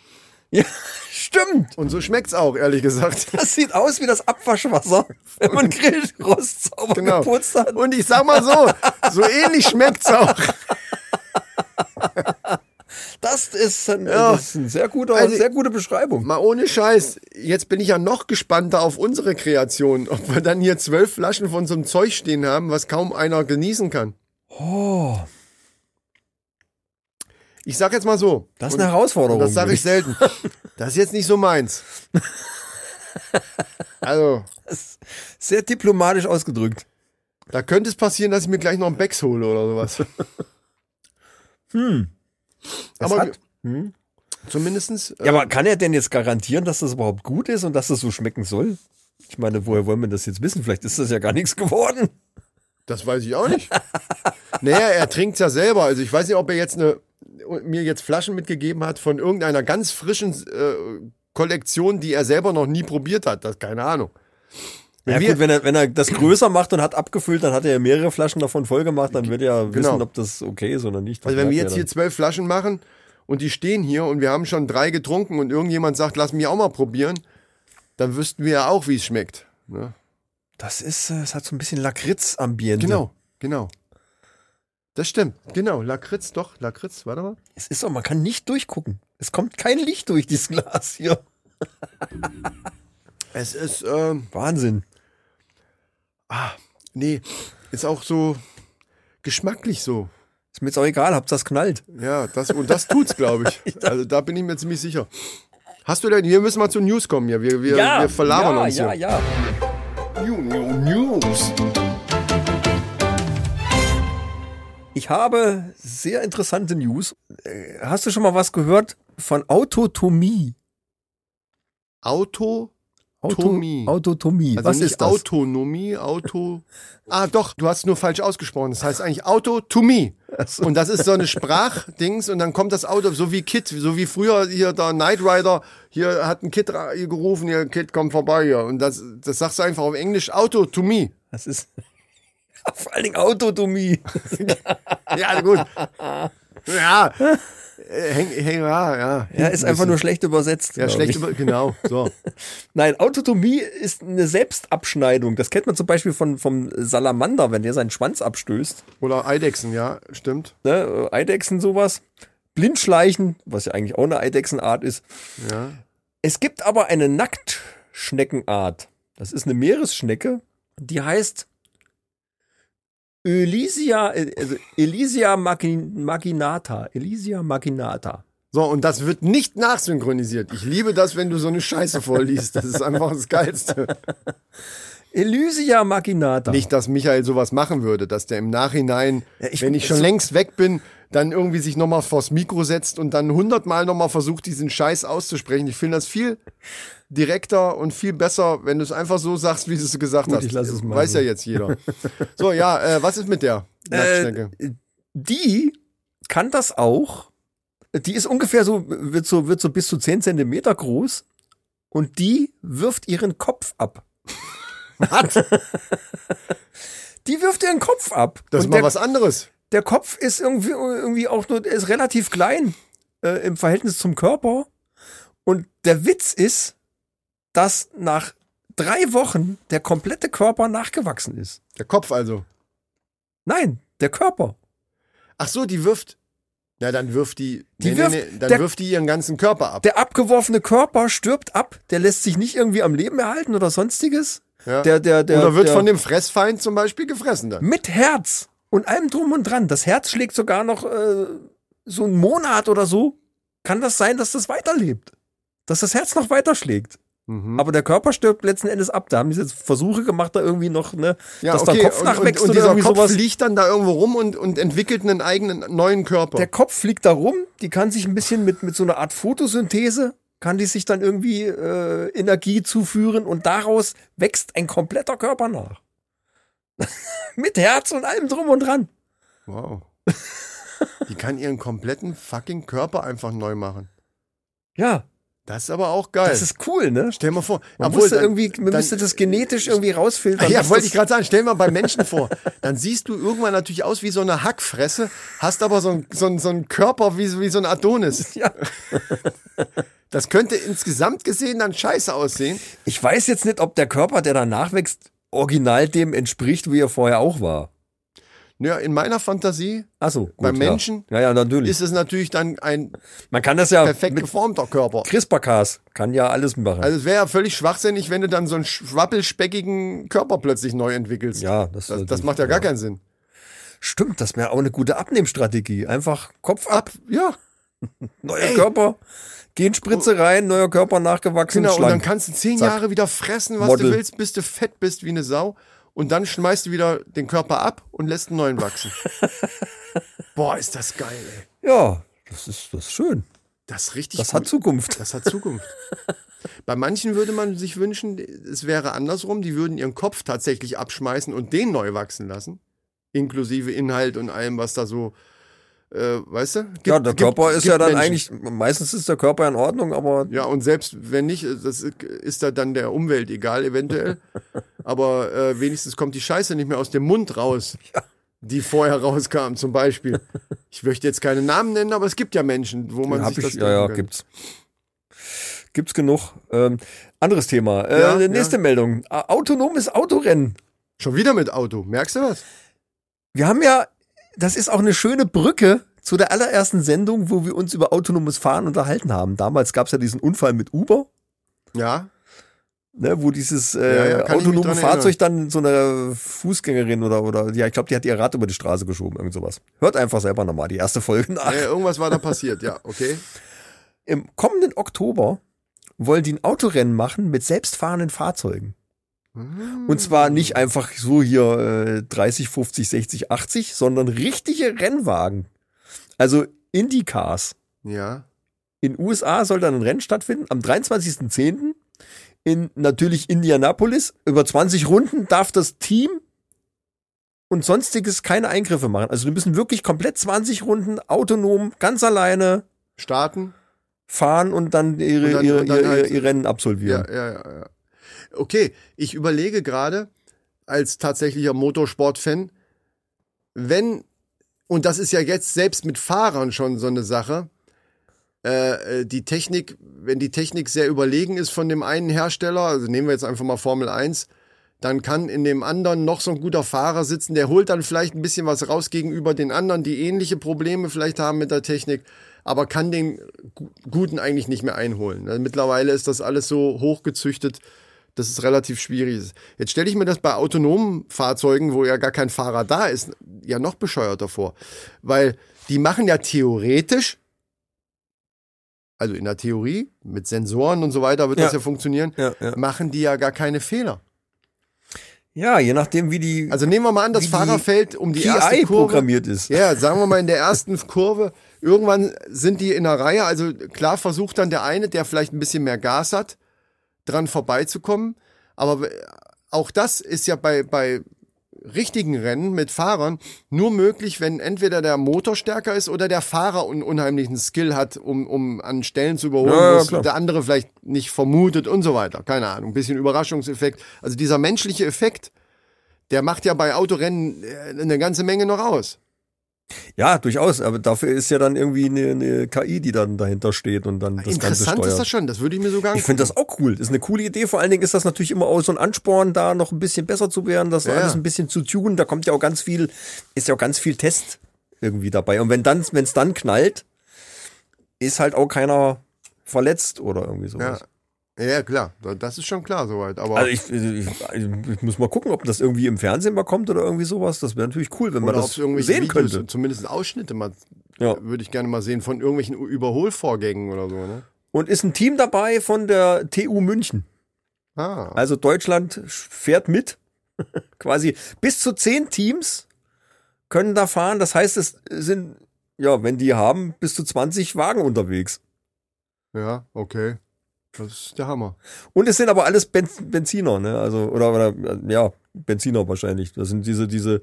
Ja, <laughs> stimmt. Und so schmeckt's auch, ehrlich gesagt. <laughs> Das sieht aus wie das Abwaschwasser, wenn man Grillrost sauber Genau. geputzt hat. Und ich sag mal so, so ähnlich schmeckt's auch. <laughs> Das ist, ein, Ja. das ist eine sehr gute, Also- sehr gute Beschreibung. Mal ohne Scheiß, jetzt bin ich ja noch gespannter auf unsere Kreation, ob wir dann hier zwölf Flaschen von so einem Zeug stehen haben, was kaum einer genießen kann. Oh, Ich sag jetzt mal so. das ist eine Herausforderung. Das sage ich selten. <laughs> Das ist jetzt nicht so meins. Also, Sehr diplomatisch ausgedrückt. da könnte es passieren, dass ich mir gleich noch einen Becks hole oder sowas. <laughs> Es Aber hat, zumindestens. äh, ja, aber kann er denn jetzt garantieren, dass das überhaupt gut ist und dass das so schmecken soll? Ich meine, woher wollen wir das jetzt wissen? Vielleicht ist das ja gar nichts geworden. Das weiß ich auch nicht. naja, er trinkt's ja selber. Also ich weiß nicht, ob er jetzt eine, mir jetzt Flaschen mitgegeben hat von irgendeiner ganz frischen äh, Kollektion, die er selber noch nie probiert hat. Das keine Ahnung. Wenn Ja, gut, wenn er, wenn er das <clears throat> größer macht und hat abgefüllt, dann hat er ja mehrere Flaschen davon voll gemacht, dann wird er Genau. wissen, ob das okay ist oder nicht. Das Also wenn wir jetzt er hier zwölf Flaschen machen und die stehen hier und wir haben schon drei getrunken und irgendjemand sagt, lass mich auch mal probieren, dann wüssten wir ja auch, wie es schmeckt. Ne? Das ist, äh, es hat so ein bisschen Lakritz-Ambiente. Genau, genau. Das stimmt. Genau, Lakritz, doch, Lakritz, warte mal. Es ist so, man kann nicht durchgucken. Es kommt kein Licht durch dieses Glas hier. Es ist, ähm, Wahnsinn. Nee, ist auch so geschmacklich so. Ist mir jetzt auch egal, habt das knallt. Ja, das, und das tut's, glaube ich. <laughs> Also da bin ich mir ziemlich sicher. Hast du denn, wir müssen mal zu News kommen hier. Wir, wir, wir verlabern ja, uns ja, hier. ja. New, new, News. Ich habe sehr interessante News. Äh, Hast du schon mal was gehört von Autotomie? Auto, Auto, Tomie. Autotomie. also was ist das? Autonomie, Auto. Ah, doch, du hast es nur falsch ausgesprochen. Das heißt eigentlich Auto to me. Und das ist so eine Sprachdings und dann kommt das Auto, so wie Kid, so wie früher hier der Knight Rider, hier hat ein Kid gerufen, hier Kid, komm vorbei hier. Und das, das sagst du einfach auf Englisch, Auto to me. Das ist <laughs> vor allen Dingen Autotomie. <laughs> Ja, gut. <laughs> <laughs> Ja. Äh, Häng, häng, ja, ja. Ja, ist einfach nur schlecht übersetzt. Ja, schlecht über, genau, so. <laughs> Nein, Autotomie ist eine Selbstabschneidung. Das kennt man zum Beispiel von, vom Salamander, wenn der seinen Schwanz abstößt. Oder Eidechsen, ja, stimmt. Ne? äh, Eidechsen sowas. Blindschleichen, was ja eigentlich auch eine Eidechsenart ist. Ja. Es gibt aber eine Nacktschneckenart. Das ist eine Meeresschnecke, die heißt Elysia, äh, also Elysia magin- maginata. Elysia maginata. So, und das wird nicht nachsynchronisiert. Ich liebe das, wenn du so eine Scheiße vorliest. Das ist einfach das Geilste. <laughs> Elysia maginata. Nicht, dass Michael sowas machen würde, dass der im Nachhinein, Ja, ich- wenn ich schon so- längst weg bin, dann irgendwie sich nochmal vors Mikro setzt und dann hundertmal nochmal versucht, diesen Scheiß auszusprechen. Ich finde das viel direkter und viel besser, wenn du es einfach so sagst, wie du es gesagt Gut, hast. ich lass es mal Weiß so. ja jetzt jeder. So, ja, äh, was ist mit der Nacktschnecke? Äh, die kann das auch. Die ist ungefähr so, wird so, wird so bis zu 10 Zentimeter groß. Und die wirft ihren Kopf ab. <laughs> Was? <laughs> Die wirft ihren Kopf ab. Das ist mal der, was anderes. Der Kopf ist irgendwie, irgendwie auch nur, ist relativ klein äh, im Verhältnis zum Körper. Und der Witz ist, dass nach drei Wochen der komplette Körper nachgewachsen ist. Der Kopf also. Nein, der Körper. Ach so, die wirft. Ja, dann wirft die. Die nee, wirft- nee, nee, dann der- wirft die ihren ganzen Körper ab. Der abgeworfene Körper stirbt ab, der lässt sich nicht irgendwie am Leben erhalten oder sonstiges. Ja. Der, der, der, Oder wird der, von dem Fressfeind zum Beispiel gefressen dann. mit Herz und allem drum und dran. Das Herz schlägt sogar noch äh, so einen Monat oder so. Kann das sein, dass das weiterlebt? Dass das Herz noch weiterschlägt. Mhm. Aber der Körper stirbt letzten Endes ab. Da haben die jetzt Versuche gemacht, da irgendwie noch, ne, Ja, dass okay. der Kopf und, nachwächst und, und oder dieser Kopf sowas. liegt dann da irgendwo rum und, und entwickelt einen eigenen neuen Körper. Der Kopf fliegt da rum, die kann sich ein bisschen mit, mit so einer Art Photosynthese, kann die sich dann irgendwie äh, Energie zuführen und daraus wächst ein kompletter Körper nach. <laughs> mit Herz und allem drum und dran. wow. <laughs> Die kann ihren kompletten fucking Körper einfach neu machen. Ja, Das ist aber auch geil. das ist cool, ne? Stell mal vor. Man obwohl, müsste dann- irgendwie, man dann- müsste das genetisch irgendwie rausfiltern. Ja, wollte ich gerade sagen, stell mal bei Menschen vor. Dann siehst du irgendwann natürlich aus wie so eine Hackfresse, hast aber so einen so so einen Körper wie, so- wie so ein Adonis. <laughs> Ja. Das könnte insgesamt gesehen dann scheiße aussehen. Ich weiß jetzt nicht, ob der Körper, der danach wächst, original dem entspricht, wie er vorher auch war. Ja, in meiner Fantasie Achso, gut, Beim ja. Menschen Ja, ja, natürlich. ist es natürlich dann ein Man kann das ja perfekt mit geformter Körper. CRISPR-Cas, kann ja alles machen. Also es wäre ja völlig schwachsinnig, wenn du dann so einen schwappelspeckigen Körper plötzlich neu entwickelst. ja, das, Das, das macht ja gar keinen Sinn. Stimmt, das wäre auch eine gute Abnehmstrategie. Einfach Kopf ab, Ja, neuer Ey. Körper, Genspritze rein, neuer Körper nachgewachsen, genau. Und dann schlank. kannst du zehn Zack. Jahre wieder fressen, was Model. du willst, bis du fett bist wie eine Sau. Und dann schmeißt du wieder den Körper ab und lässt einen neuen wachsen. <laughs> Boah, ist das geil, ey. ja, das ist, das ist schön. Das ist richtig Das gut. hat Zukunft. Das hat Zukunft. Bei manchen würde man sich wünschen, es wäre andersrum, die würden ihren Kopf tatsächlich abschmeißen und den neu wachsen lassen. Inklusive Inhalt und allem, was da so, äh, weißt du? Gibt- ja, der gibt- Körper ist gibt ja dann Menschen. eigentlich, meistens ist der Körper in Ordnung, aber Ja, und selbst wenn nicht, das ist da dann der Umwelt egal, eventuell. <laughs> Aber äh, wenigstens kommt die Scheiße nicht mehr aus dem Mund raus, <laughs> die vorher rauskam, zum Beispiel. Ich möchte jetzt keine Namen nennen, aber es gibt ja Menschen, wo man hab sich ich, das ja, ja, kann. gibt's. Gibt's genug. Ähm, anderes Thema. Äh, Ja, nächste ja. Meldung. Autonomes Autorennen. Schon wieder mit Auto, merkst du was? Wir haben ja, das ist auch eine schöne Brücke zu der allerersten Sendung, wo wir uns über autonomes Fahren unterhalten haben. Damals gab's ja diesen Unfall mit Uber, Ja, ne, wo dieses Ja, äh, ja, mich autonome Fahrzeug dann so eine Fußgängerin oder, oder ja, ich glaube, die hat ihr Rad über die Straße geschoben, irgend sowas. Hört einfach selber nochmal die erste Folge nach. äh, irgendwas war da passiert, ja, okay. Im kommenden Oktober wollen die ein Autorennen machen mit selbstfahrenden Fahrzeugen. Und zwar nicht einfach so hier äh, 30, 50, 60, 80, sondern richtige Rennwagen. Also Indy-Cars. Ja, In USA soll dann ein Rennen stattfinden am 23.10. in natürlich Indianapolis. Über 20 Runden darf das Team und sonstiges keine Eingriffe machen. Also die müssen wirklich komplett 20 Runden autonom, ganz alleine starten. fahren und dann ihre, Und dann- ihre, und dann ihre, halt- ihr Rennen absolvieren. Ja, ja, ja, ja. Okay, ich überlege gerade als tatsächlicher Motorsport-Fan, wenn, und das ist ja jetzt selbst mit Fahrern schon so eine Sache, äh, äh, die Technik, wenn die Technik sehr überlegen ist von dem einen Hersteller, also nehmen wir jetzt einfach mal Formel 1, dann kann in dem anderen noch so ein guter Fahrer sitzen, der holt dann vielleicht ein bisschen was raus gegenüber den anderen, die ähnliche Probleme vielleicht haben mit der Technik, aber kann den Gu- Guten eigentlich nicht mehr einholen. Also mittlerweile ist das alles so hochgezüchtet, dass es relativ schwierig ist. Jetzt stelle ich mir das bei autonomen Fahrzeugen, wo ja gar kein Fahrer da ist, ja noch bescheuerter vor. Weil die machen ja theoretisch, also in der Theorie, mit Sensoren und so weiter wird Ja. das ja funktionieren, Ja, ja. machen die ja gar keine Fehler. Ja, je nachdem, wie die Also nehmen wir mal an, das Fahrerfeld um die erste KI Kurve. programmiert ist. Ja, <laughs> sagen wir mal in der ersten Kurve. Irgendwann sind die in der Reihe. Also klar versucht dann der eine, der vielleicht ein bisschen mehr Gas hat, dran vorbeizukommen. Aber auch das ist ja bei, bei richtigen Rennen mit Fahrern nur möglich, wenn entweder der Motor stärker ist oder der Fahrer einen unheimlichen Skill hat, um, um an Stellen zu überholen, Ja, ja, der andere vielleicht nicht vermutet und so weiter. Keine Ahnung. Ein bisschen Überraschungseffekt. Also dieser menschliche Effekt, der macht ja bei Autorennen äh, eine ganze Menge noch aus. Ja, durchaus. Aber dafür ist ja dann irgendwie eine, eine KI, die dann dahinter steht und dann das Ganze Interessant steuert. ist das schon, das würde ich mir sogar Ich finde das auch cool. Das ist eine coole Idee. Vor allen Dingen ist das natürlich immer auch so ein Ansporn, da noch ein bisschen besser zu werden, das Ja, alles ein bisschen zu tunen. Da kommt ja auch ganz viel, ist ja auch ganz viel Test irgendwie dabei. Und wenn dann, wenn es dann knallt, ist halt auch keiner verletzt oder irgendwie sowas. Ja. Ja, klar, das ist schon klar soweit. Aber Also ich, ich, ich muss mal gucken, ob das irgendwie im Fernsehen mal kommt oder irgendwie sowas. Das wäre natürlich cool, wenn man das sehen Videos, könnte. zumindest Ausschnitte mal, Ja. würde ich gerne mal sehen, von irgendwelchen Überholvorgängen oder so, ne? Und ist ein Team dabei von der TU München. Ah, Also Deutschland fährt mit. <laughs> Quasi bis zu zehn Teams können da fahren. Das heißt, es sind, ja, wenn die haben, bis zu 20 Wagen unterwegs. ja, okay. Das ist der Hammer. Und es sind aber alles ben Benziner, ne? Also, oder, oder ja, Benziner wahrscheinlich. Das sind diese, diese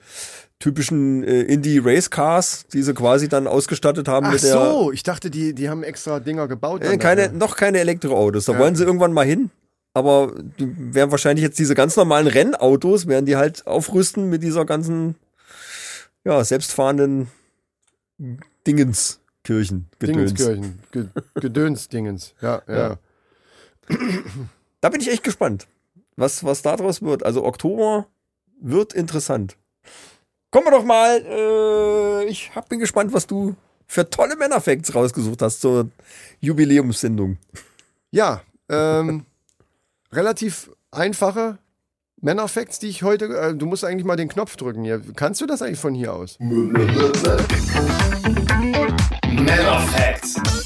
typischen äh, Indie-Race-Cars, die sie quasi dann ausgestattet haben Ach mit der. so, ich dachte, die, die haben extra Dinger gebaut. Äh, keine, noch keine Elektroautos. Da Ja. wollen sie irgendwann mal hin. Aber die werden wahrscheinlich jetzt diese ganz normalen Rennautos, werden die halt aufrüsten mit dieser ganzen, ja, selbstfahrenden Dingenskirchen. Gedöns. Dingenskirchen. Ge Gedönsdingens. Ja, ja. Ja. Da bin ich echt gespannt, was, was da draus wird. Also Oktober wird interessant. Kommen wir doch mal, äh, ich hab, bin gespannt, was du für tolle Männerfacts rausgesucht hast zur Jubiläumssendung. Ja, ähm, <laughs> relativ einfache Männerfacts, die ich heute. Äh, du musst eigentlich mal den Knopf drücken hier. Kannst du das eigentlich von hier aus? Männer Facts.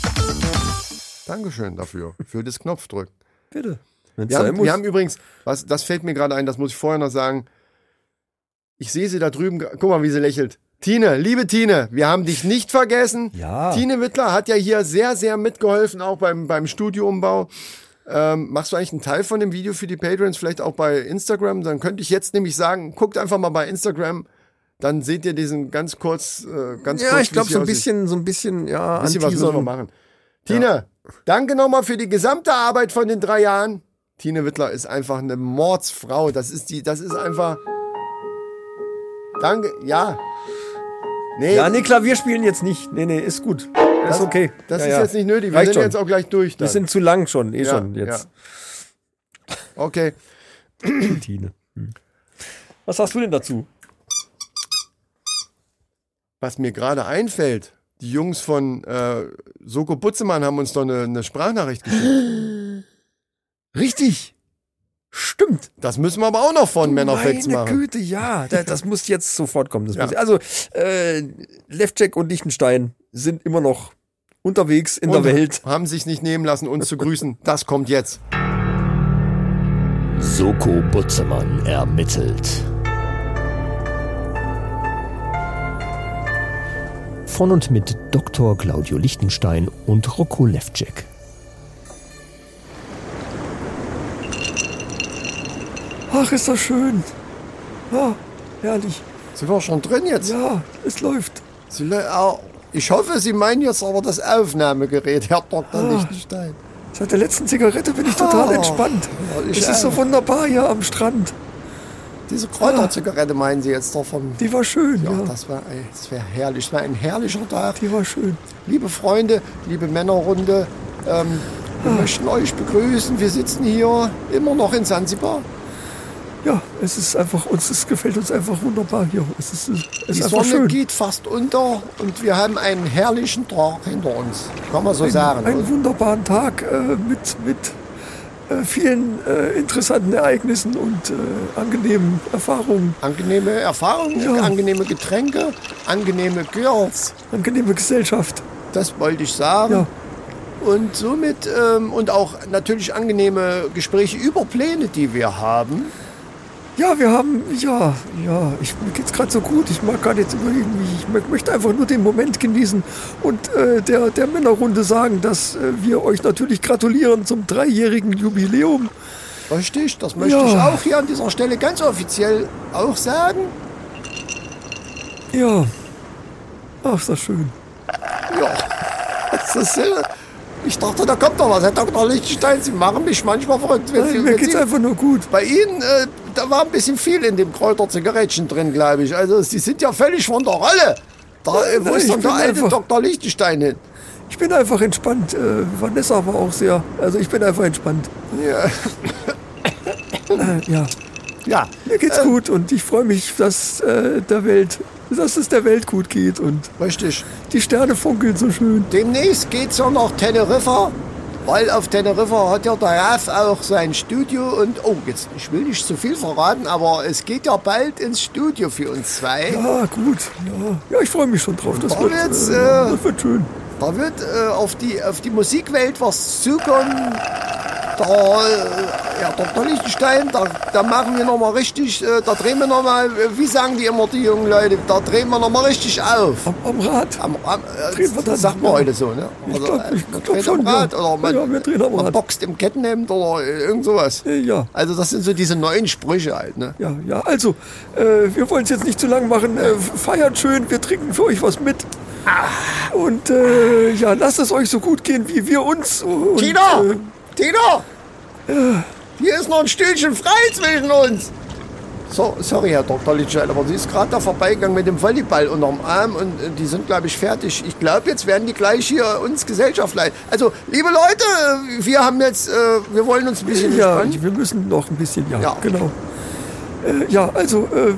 Dankeschön dafür, für das Knopfdrücken. Bitte. Wenn's Wir sein haben, muss. wir haben übrigens, was, das fällt mir gerade ein, das muss ich vorher noch sagen. Ich sehe sie da drüben. Guck mal, wie sie lächelt. Tine, liebe Tine, wir haben dich nicht vergessen. Ja. Tine Wittler hat ja hier sehr, sehr mitgeholfen, auch beim, beim Studioumbau. Ähm, machst du eigentlich einen Teil von dem Video für die Patrons, vielleicht auch bei Instagram? Dann könnte ich jetzt nämlich sagen, guckt einfach mal bei Instagram, dann seht ihr diesen ganz kurz, äh, ganz kurz. ja, ich glaube so ein aussieht. bisschen, so ein bisschen, ja, Ein bisschen was müssen wir machen. Tine, danke nochmal für die gesamte Arbeit von den drei Jahren. Tine Wittler ist einfach eine Mordsfrau. Das ist die, das ist einfach. Danke, ja. Nee, Ja, nee, Klavier spielen jetzt nicht. Nee, nee, ist gut. das, ist okay. Das ja, ist ja. jetzt nicht nötig. Wir Reicht sind schon. jetzt auch gleich durch. Wir Dann. sind zu lang schon, eh Ja, schon jetzt. Okay. <clears throat> Tine. Hm. Was sagst du denn dazu? Was mir gerade einfällt, die Jungs von äh, Soko Butzemann haben uns doch eine, eine Sprachnachricht geschickt. <gasps> Richtig. Stimmt. Das müssen wir aber auch noch von Männerfacts Meine machen. Güte, ja. Da- Das muss jetzt sofort kommen. Das Ja. muss, also, äh, Levcek und Liechtenstein sind immer noch unterwegs in Und der Welt. haben sich nicht nehmen lassen, uns zu grüßen. Das kommt jetzt. Soko Butzemann ermittelt. Von und mit Dr. Claudio Lichtenstein und Rocco Levcek. Ach, ist das schön. Ja, herrlich. Sind wir schon drin jetzt? Ja, es läuft. Sie, au- ich hoffe, Sie meinen jetzt aber das Aufnahmegerät, Herr Dr. Ah. Lichtenstein. Seit der letzten Zigarette bin ich total Oh, entspannt. ja, ich es ist so wunderbar hier am Strand. Diese Kräuterzigarette meinen Sie jetzt davon? Die war schön, Ja, ja. das war das wäre herrlich. Das war ein herrlicher Tag. Die war schön. Liebe Freunde, liebe Männerrunde, ähm, wir Ah. möchten euch begrüßen. Wir sitzen hier immer noch in Zanzibar. Ja, es ist einfach, uns es gefällt uns einfach wunderbar hier. Es ist, es Die ist einfach Sonne schön. geht fast unter und wir haben einen herrlichen Tag hinter uns. Kann man so sagen. Einen Und wunderbaren Tag äh, mit, mit äh, vielen äh, interessanten Ereignissen und äh, angenehmen Erfahrungen. angenehme Erfahrungen, Ja. angenehme Getränke, angenehme Girls. Angenehme Gesellschaft. Das wollte ich sagen. Ja. Und somit ähm, und auch natürlich angenehme Gespräche über Pläne, die wir haben. Ja, wir haben, ja, ja, ich, mir geht's gerade so gut. Ich mag gerade jetzt überlegen, wie ich mö- möchte einfach nur den Moment genießen und äh, der, der Männerrunde sagen, dass äh, wir euch natürlich gratulieren zum dreijährigen Jubiläum. Richtig, das möchte Ja. ich auch hier an dieser Stelle ganz offiziell auch sagen. Ja. Ach, ist das schön. Ja, das ist, äh, ich dachte, da kommt noch was. Herr Dr. Lichtenstein, Sie machen mich manchmal verrückt. Wenn Sie, Nein, mir wenn geht's Sie, einfach nur gut. bei Ihnen, äh, da war ein bisschen viel in dem Kräuterzigarettchen drin, glaube ich. Also Sie sind ja völlig von der Rolle. Da, äh, wo ist denn der alte einfach- Dr. Lichtenstein hin? Ich bin einfach entspannt. Äh, Vanessa war auch sehr. Also ich bin einfach entspannt. Ja, Äh, ja, ja. mir geht's gut und ich freue mich, dass äh, der Welt, dass es der Welt gut geht und richtig. die Sterne funkeln so schön. Demnächst geht's ja nach Teneriffa, weil auf Teneriffa hat ja der Raf auch sein Studio und oh, jetzt ich will nicht zu viel verraten, aber es geht ja bald ins Studio für uns zwei. Ja, gut. Ja, ja ich freue mich schon drauf. Das Da wird, wird's, äh, äh, das wird schön. Da wird äh, auf, die, auf die Musikwelt was zukommen. Da, äh, ja, Dr. Lichtenstein, da, da machen wir nochmal richtig, äh, da drehen wir nochmal, wie sagen die immer, die jungen Leute, da drehen wir nochmal richtig auf. Am, am Rad. Am, am, äh, Drehen wir das sagt man heute so, ne? Ich Also, glaub- ich man glaub schon, Rad ja. oder man, Ja, wir drehen am man Rad. boxt im Kettenhemd oder irgend sowas. Ja. Also das sind so diese neuen Sprüche halt, ne? Ja, ja, also, äh, wir wollen es jetzt nicht zu lang machen. Äh, feiert schön, wir trinken für euch was mit. Und äh, ja, lasst es euch so gut gehen wie wir uns. Und, Tino! Äh, Tino! Hier ist noch ein Stühlchen frei zwischen uns. So, sorry, Herr Dr. Lichtenstein, aber sie ist gerade da vorbeigegangen mit dem Volleyball unterm Arm und äh, die sind, glaube ich, fertig. Ich glaube, jetzt werden die gleich hier uns Gesellschaft leiten. Also, liebe Leute, äh, wir haben jetzt, äh, wir wollen uns ein bisschen ja, entspannen. wir müssen noch ein bisschen, ja, Ja. genau. Äh, ja, also, äh, äh,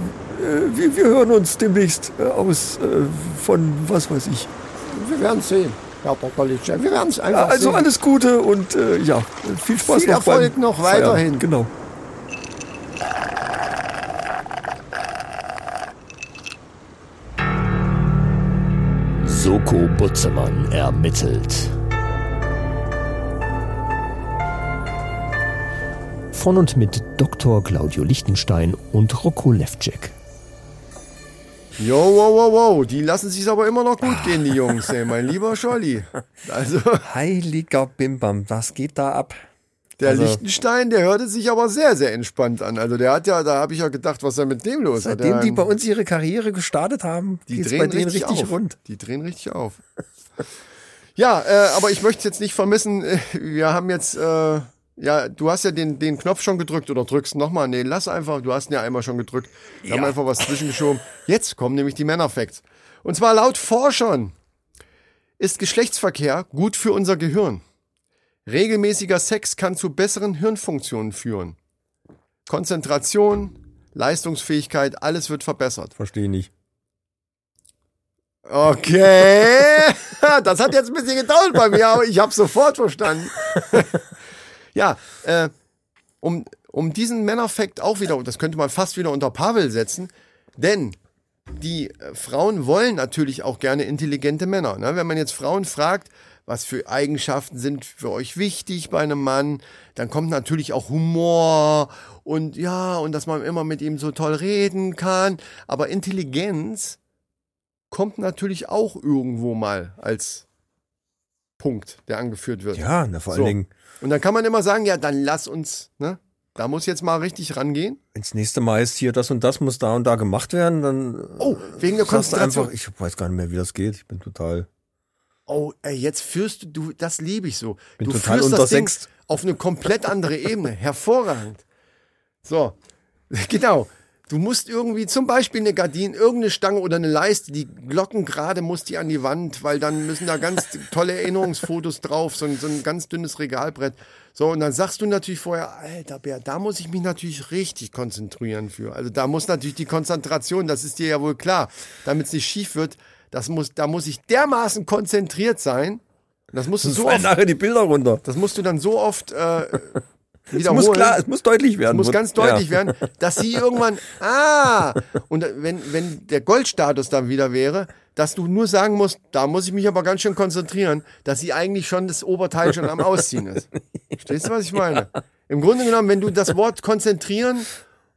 wir, wir hören uns demnächst äh, aus äh, von was weiß ich. Wir werden sehen, Herr Dr. Lichtenstein. Wir werden es einfach also sehen. alles Gute und äh, ja, viel Spaß Viel noch Erfolg beim noch Feiern. weiterhin. Genau. Soko Butzemann ermittelt. Von und mit Dr. Claudio Lichtenstein und Rocco Levcek. Jo, wow, wow, wow. Die lassen sich aber immer noch gut gehen, die Jungs, ey, mein lieber Scholli. Also, Heiliger Bimbam, was geht da ab? der Also- Lichtenstein, der hörte sich aber sehr, sehr entspannt an. Also, der hat ja, da habe ich ja gedacht, was ist denn mit dem los? Hat Seitdem der die einen- bei uns ihre Karriere gestartet haben, die drehen bei denen richtig, richtig auf. rund. Die drehen richtig auf. ja, äh, aber ich möchte jetzt nicht vermissen. Äh, Wir haben jetzt, äh, ja, du hast ja den, den Knopf schon gedrückt oder drückst nochmal. Nee, lass einfach, du hast ihn ja einmal schon gedrückt. Wir haben einfach was zwischengeschoben. Jetzt kommen nämlich die Männerfacts. Und zwar laut Forschern ist Geschlechtsverkehr gut für unser Gehirn. Regelmäßiger Sex kann zu besseren Hirnfunktionen führen. Konzentration, Leistungsfähigkeit, alles wird verbessert. Verstehe nicht. Okay, <laughs> das hat jetzt ein bisschen gedauert bei mir, aber ich habe sofort verstanden. <laughs> ja, äh, um, um diesen Männerfakt auch wieder, das könnte man fast wieder unter Pavel setzen, denn die äh, Frauen wollen natürlich auch gerne intelligente Männer. Ne? Wenn man jetzt Frauen fragt, was für Eigenschaften sind für euch wichtig bei einem Mann, dann kommt natürlich auch Humor und ja, und dass man immer mit ihm so toll reden kann. Aber Intelligenz kommt natürlich auch irgendwo mal als Punkt, der angeführt wird. Ja, na, vor allen So. Dingen, Und dann kann man immer sagen, ja, dann lass uns, ne? Da muss jetzt mal richtig rangehen. wenn's nächste Mal ist hier das und das muss da und da gemacht werden, dann Oh, wegen der Konzentration. einfach, ich weiß gar nicht mehr, wie das geht. Ich bin total. Oh, ey, jetzt führst du, du das liebe ich so. Bin du total führst das Ding auf eine komplett andere Ebene. Hervorragend. So, <laughs> genau. Du musst irgendwie zum Beispiel eine Gardine, irgendeine Stange oder eine Leiste, die Glocken gerade muss die an die Wand, weil dann müssen da ganz tolle Erinnerungsfotos drauf, so ein, so ein ganz dünnes Regalbrett. So, und dann sagst du natürlich vorher, alter Bär, da muss ich mich natürlich richtig konzentrieren für. Also da muss natürlich die Konzentration, das ist dir ja wohl klar, damit es nicht schief wird, das muss, da muss ich dermaßen konzentriert sein. Das musst du so oft, nachher die Bilder runter. das musst du dann so oft äh, Es muss klar, es muss deutlich werden. muss ganz deutlich ja. werden, dass sie irgendwann, <laughs> ah, und wenn, wenn der Goldstatus dann wieder wäre, dass du nur sagen musst, da muss ich mich aber ganz schön konzentrieren, dass sie eigentlich schon das Oberteil schon am Ausziehen ist. <laughs> Verstehst du, was ich meine? Im Grunde genommen, wenn du das Wort konzentrieren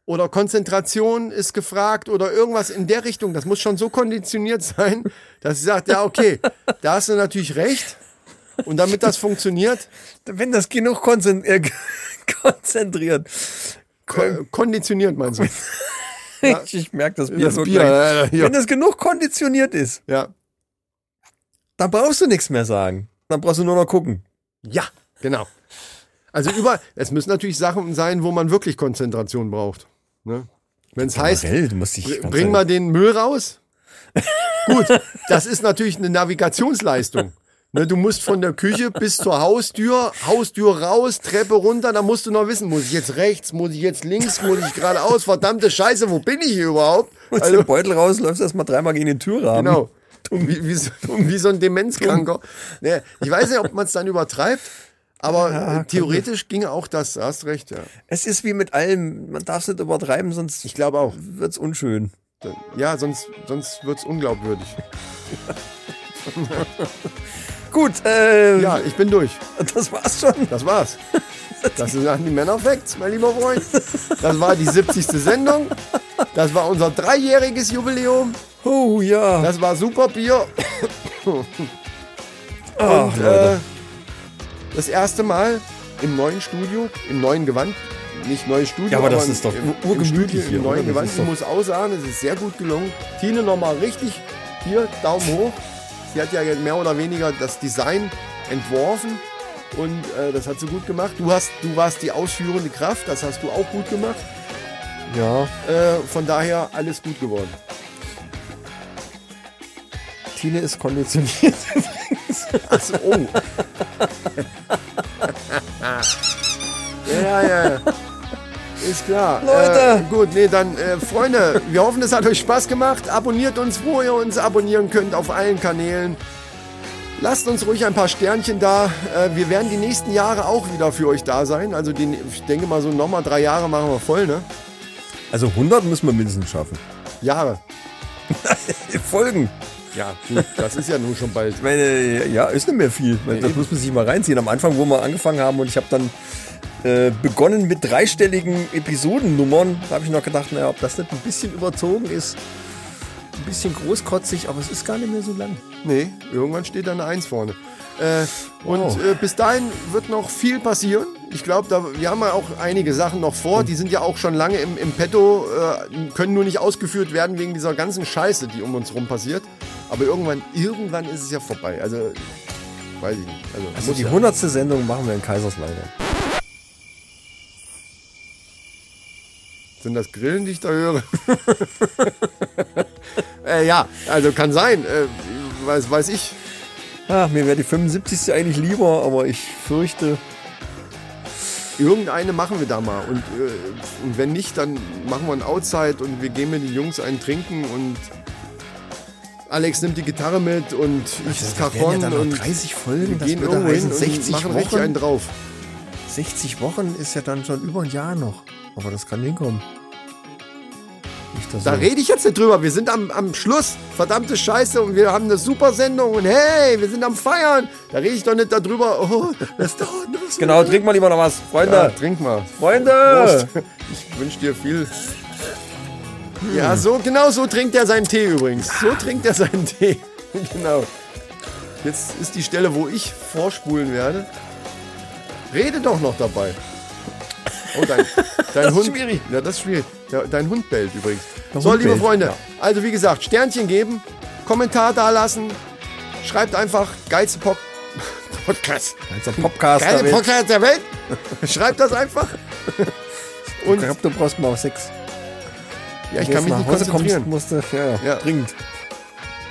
oder Konzentration ist gefragt oder irgendwas in der Richtung, das muss schon so konditioniert sein, dass sie sagt, ja, okay, da hast du natürlich recht. Und damit das funktioniert, Wenn das genug äh, konzentriert. ko- konditioniert meinst du? <laughs> Ich, ich merke das Bier Das so Bier, ja, ja. Wenn das genug konditioniert ist, Ja. dann brauchst du nichts mehr sagen. Dann brauchst du nur noch gucken. Ja, genau. Also über, es müssen natürlich Sachen sein, wo man wirklich Konzentration braucht. Ne? Wenn es heißt, Generell, du musst dich br- ganz bring mal den Müll raus. Gut, das ist natürlich eine Navigationsleistung. <laughs> Ne, du musst von der Küche bis zur Haustür, Haustür raus, Treppe runter, da musst du noch wissen, muss ich jetzt rechts, muss ich jetzt links, muss ich geradeaus, verdammte Scheiße, wo bin ich hier überhaupt? holst Also, den Beutel raus, läufst erstmal dreimal gegen den Türrahmen. Genau. Wie, wie, so, wie so ein Demenzkranker. Nee, ich weiß nicht, ob man es dann übertreibt, aber äh, theoretisch ginge auch das. Du hast recht, ja. Es ist wie mit allem, man darf es nicht übertreiben, sonst Ich glaube auch. wird's unschön. Ja, sonst, sonst wird es unglaubwürdig. <laughs> Gut, äh, Ja, ich bin durch. das war's schon. Das war's. Das sind die Männerfacts, mein lieber Freund. Das war die 70. Sendung. Das war unser dreijähriges Jubiläum. Oh ja. Das war super Bier. Ach, Und äh, Leute. das erste Mal im neuen Studio, im neuen Gewand. Nicht neues Studio, Ja, aber das im- ist doch im, ur- urgemütlich im, hier, im neuen oder? Das Gewand. ist Ich muss auch sagen, es ist sehr gut gelungen. Tine nochmal richtig hier, Daumen hoch. Sie hat ja mehr oder weniger das Design entworfen und äh, das hat sie gut gemacht. Du, hast, du warst die ausführende Kraft, das hast du auch gut gemacht. ja. Äh, von daher alles gut geworden. Tine ist konditioniert. Achso, oh. <laughs> ja, ja, ja. Ist klar. Leute. Äh, gut, nee, dann, äh, Freunde, wir hoffen, es hat euch Spaß gemacht. Abonniert uns, wo ihr uns abonnieren könnt, auf allen Kanälen. Lasst uns ruhig ein paar Sternchen da. Äh, wir werden die nächsten Jahre auch wieder für euch da sein. Also, die, ich denke mal, so nochmal drei Jahre machen wir voll, ne? Also 100 müssen wir mindestens schaffen. Jahre. <laughs> Folgen. Ja, gut, das ist ja nun schon bald. Ich meine, ja, ist nicht mehr viel. Das muss man sich mal reinziehen. Am Anfang, wo wir angefangen haben und ich habe dann äh, begonnen mit dreistelligen Episodennummern, da habe ich noch gedacht, naja, ob das nicht ein bisschen überzogen ist. Ein bisschen großkotzig, aber es ist gar nicht mehr so lang. Nee, irgendwann steht da eine Eins vorne. Äh, und Wow. äh, bis dahin wird noch viel passieren. Ich glaube, da, wir haben ja auch einige Sachen noch vor. Die sind ja auch schon lange im, im Petto, äh, können nur nicht ausgeführt werden wegen dieser ganzen Scheiße, die um uns rum passiert. Aber irgendwann, irgendwann ist es ja vorbei. Also, weiß ich nicht. Also, Also die ja. 100. Sendung machen wir in Kaiserslautern. Sind das Grillen, die ich da höre? <laughs> äh, ja, also kann sein. Äh, weiß, weiß ich. Ja, mir wäre die 75. eigentlich lieber, aber ich fürchte, Irgendeine machen wir da mal. Und, äh, und wenn nicht, dann machen wir ein Outside und wir gehen mit den Jungs einen trinken und Alex nimmt die Gitarre mit und ich das das wären ja Cajon dann noch und 30 Folgen, wir gehen irgendwo hin und 60 machen richtig Wochen. einen drauf. 60 Wochen ist ja dann schon über ein Jahr noch. Aber das kann hinkommen. Nicht, dass Da rede ich jetzt nicht drüber. Wir sind am, am Schluss. Verdammte Scheiße. Und wir haben eine super Sendung. Und hey, wir sind am Feiern. Da rede ich doch nicht darüber. Oh, das dauert noch so Genau, trink mal lieber noch was. Freunde, Ja, trink mal. Freunde! Prost. <laughs> Ich wünsche dir viel. Ja, so, genau so trinkt er seinen Tee übrigens. So trinkt er seinen Tee. <laughs> genau. Jetzt ist die Stelle, wo ich vorspulen werde. Rede doch noch dabei. Oh, dein, <laughs> dein ist Hund. schwierig. Ja, das ist schwierig. Ja, dein Hund bellt übrigens. Der so, Hund liebe bellt, Freunde, ja. also wie gesagt, Sternchen geben, Kommentar da lassen, schreibt einfach geilste Pop <laughs> Podcast. Ein Podcast. David. Podcast der Welt. Schreibt das einfach. Und <laughs> Ich glaub, du brauchst mal auf sechs. ja, ich kann mich nicht Hause konzentrieren. kommst, musst du, ja, ja, Ja. dringend.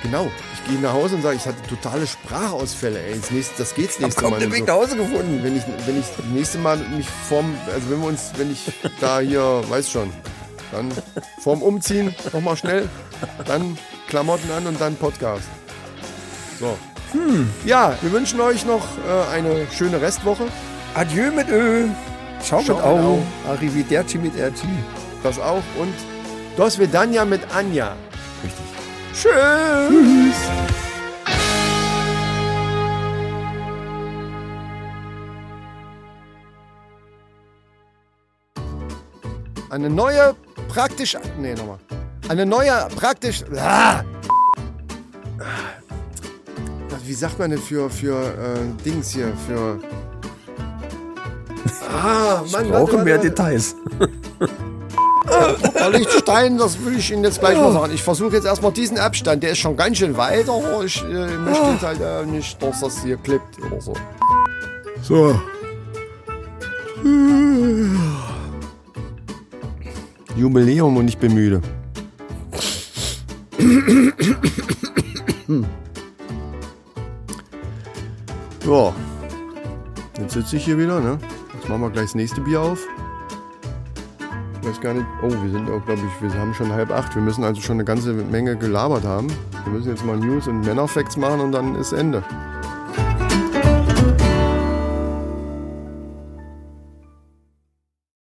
Genau. Ich gehe nach Hause und sage, ich hatte totale Sprachausfälle. Ey, das, nächste, das geht's Ich nächste Mal. den Weg so. nach Hause gefunden. Wenn ich, wenn ich das nächste Mal mich vorm, also wenn wir uns, wenn ich da hier, weiß schon, dann vorm Umziehen nochmal schnell, dann Klamotten an und dann Podcast. So. Ja, wir wünschen euch noch äh, eine schöne Restwoche. Adieu mit Ö. Ciao, Ciao mit Au. mit Au. Arrivederci mit RT. Das auch. Und Dos Vedanja mit Anja. Richtig. Tschüss. Eine neue praktisch. Nee, nochmal. Eine neue praktisch. Ah! Wie sagt man denn für, für äh, Dings hier? Für. <laughs> Ah, Mann, Brauche mehr warte. Details. <laughs> Herr Lichtstein, das will ich Ihnen jetzt gleich mal sagen. Ich versuche jetzt erstmal diesen Abstand. Der ist schon ganz schön weit, aber ich äh, möchte jetzt halt äh, nicht, dass das hier klippt oder so. So. Jubiläum und ich bin müde. Ja. Jetzt sitze ich hier wieder, ne? Jetzt machen wir gleich das nächste Bier auf. Ich weiß gar nicht. Oh, wir sind auch, glaube ich, wir haben schon halb acht. Wir müssen also schon eine ganze Menge gelabert haben. Wir müssen jetzt mal News und Männerfacts machen und dann ist Ende.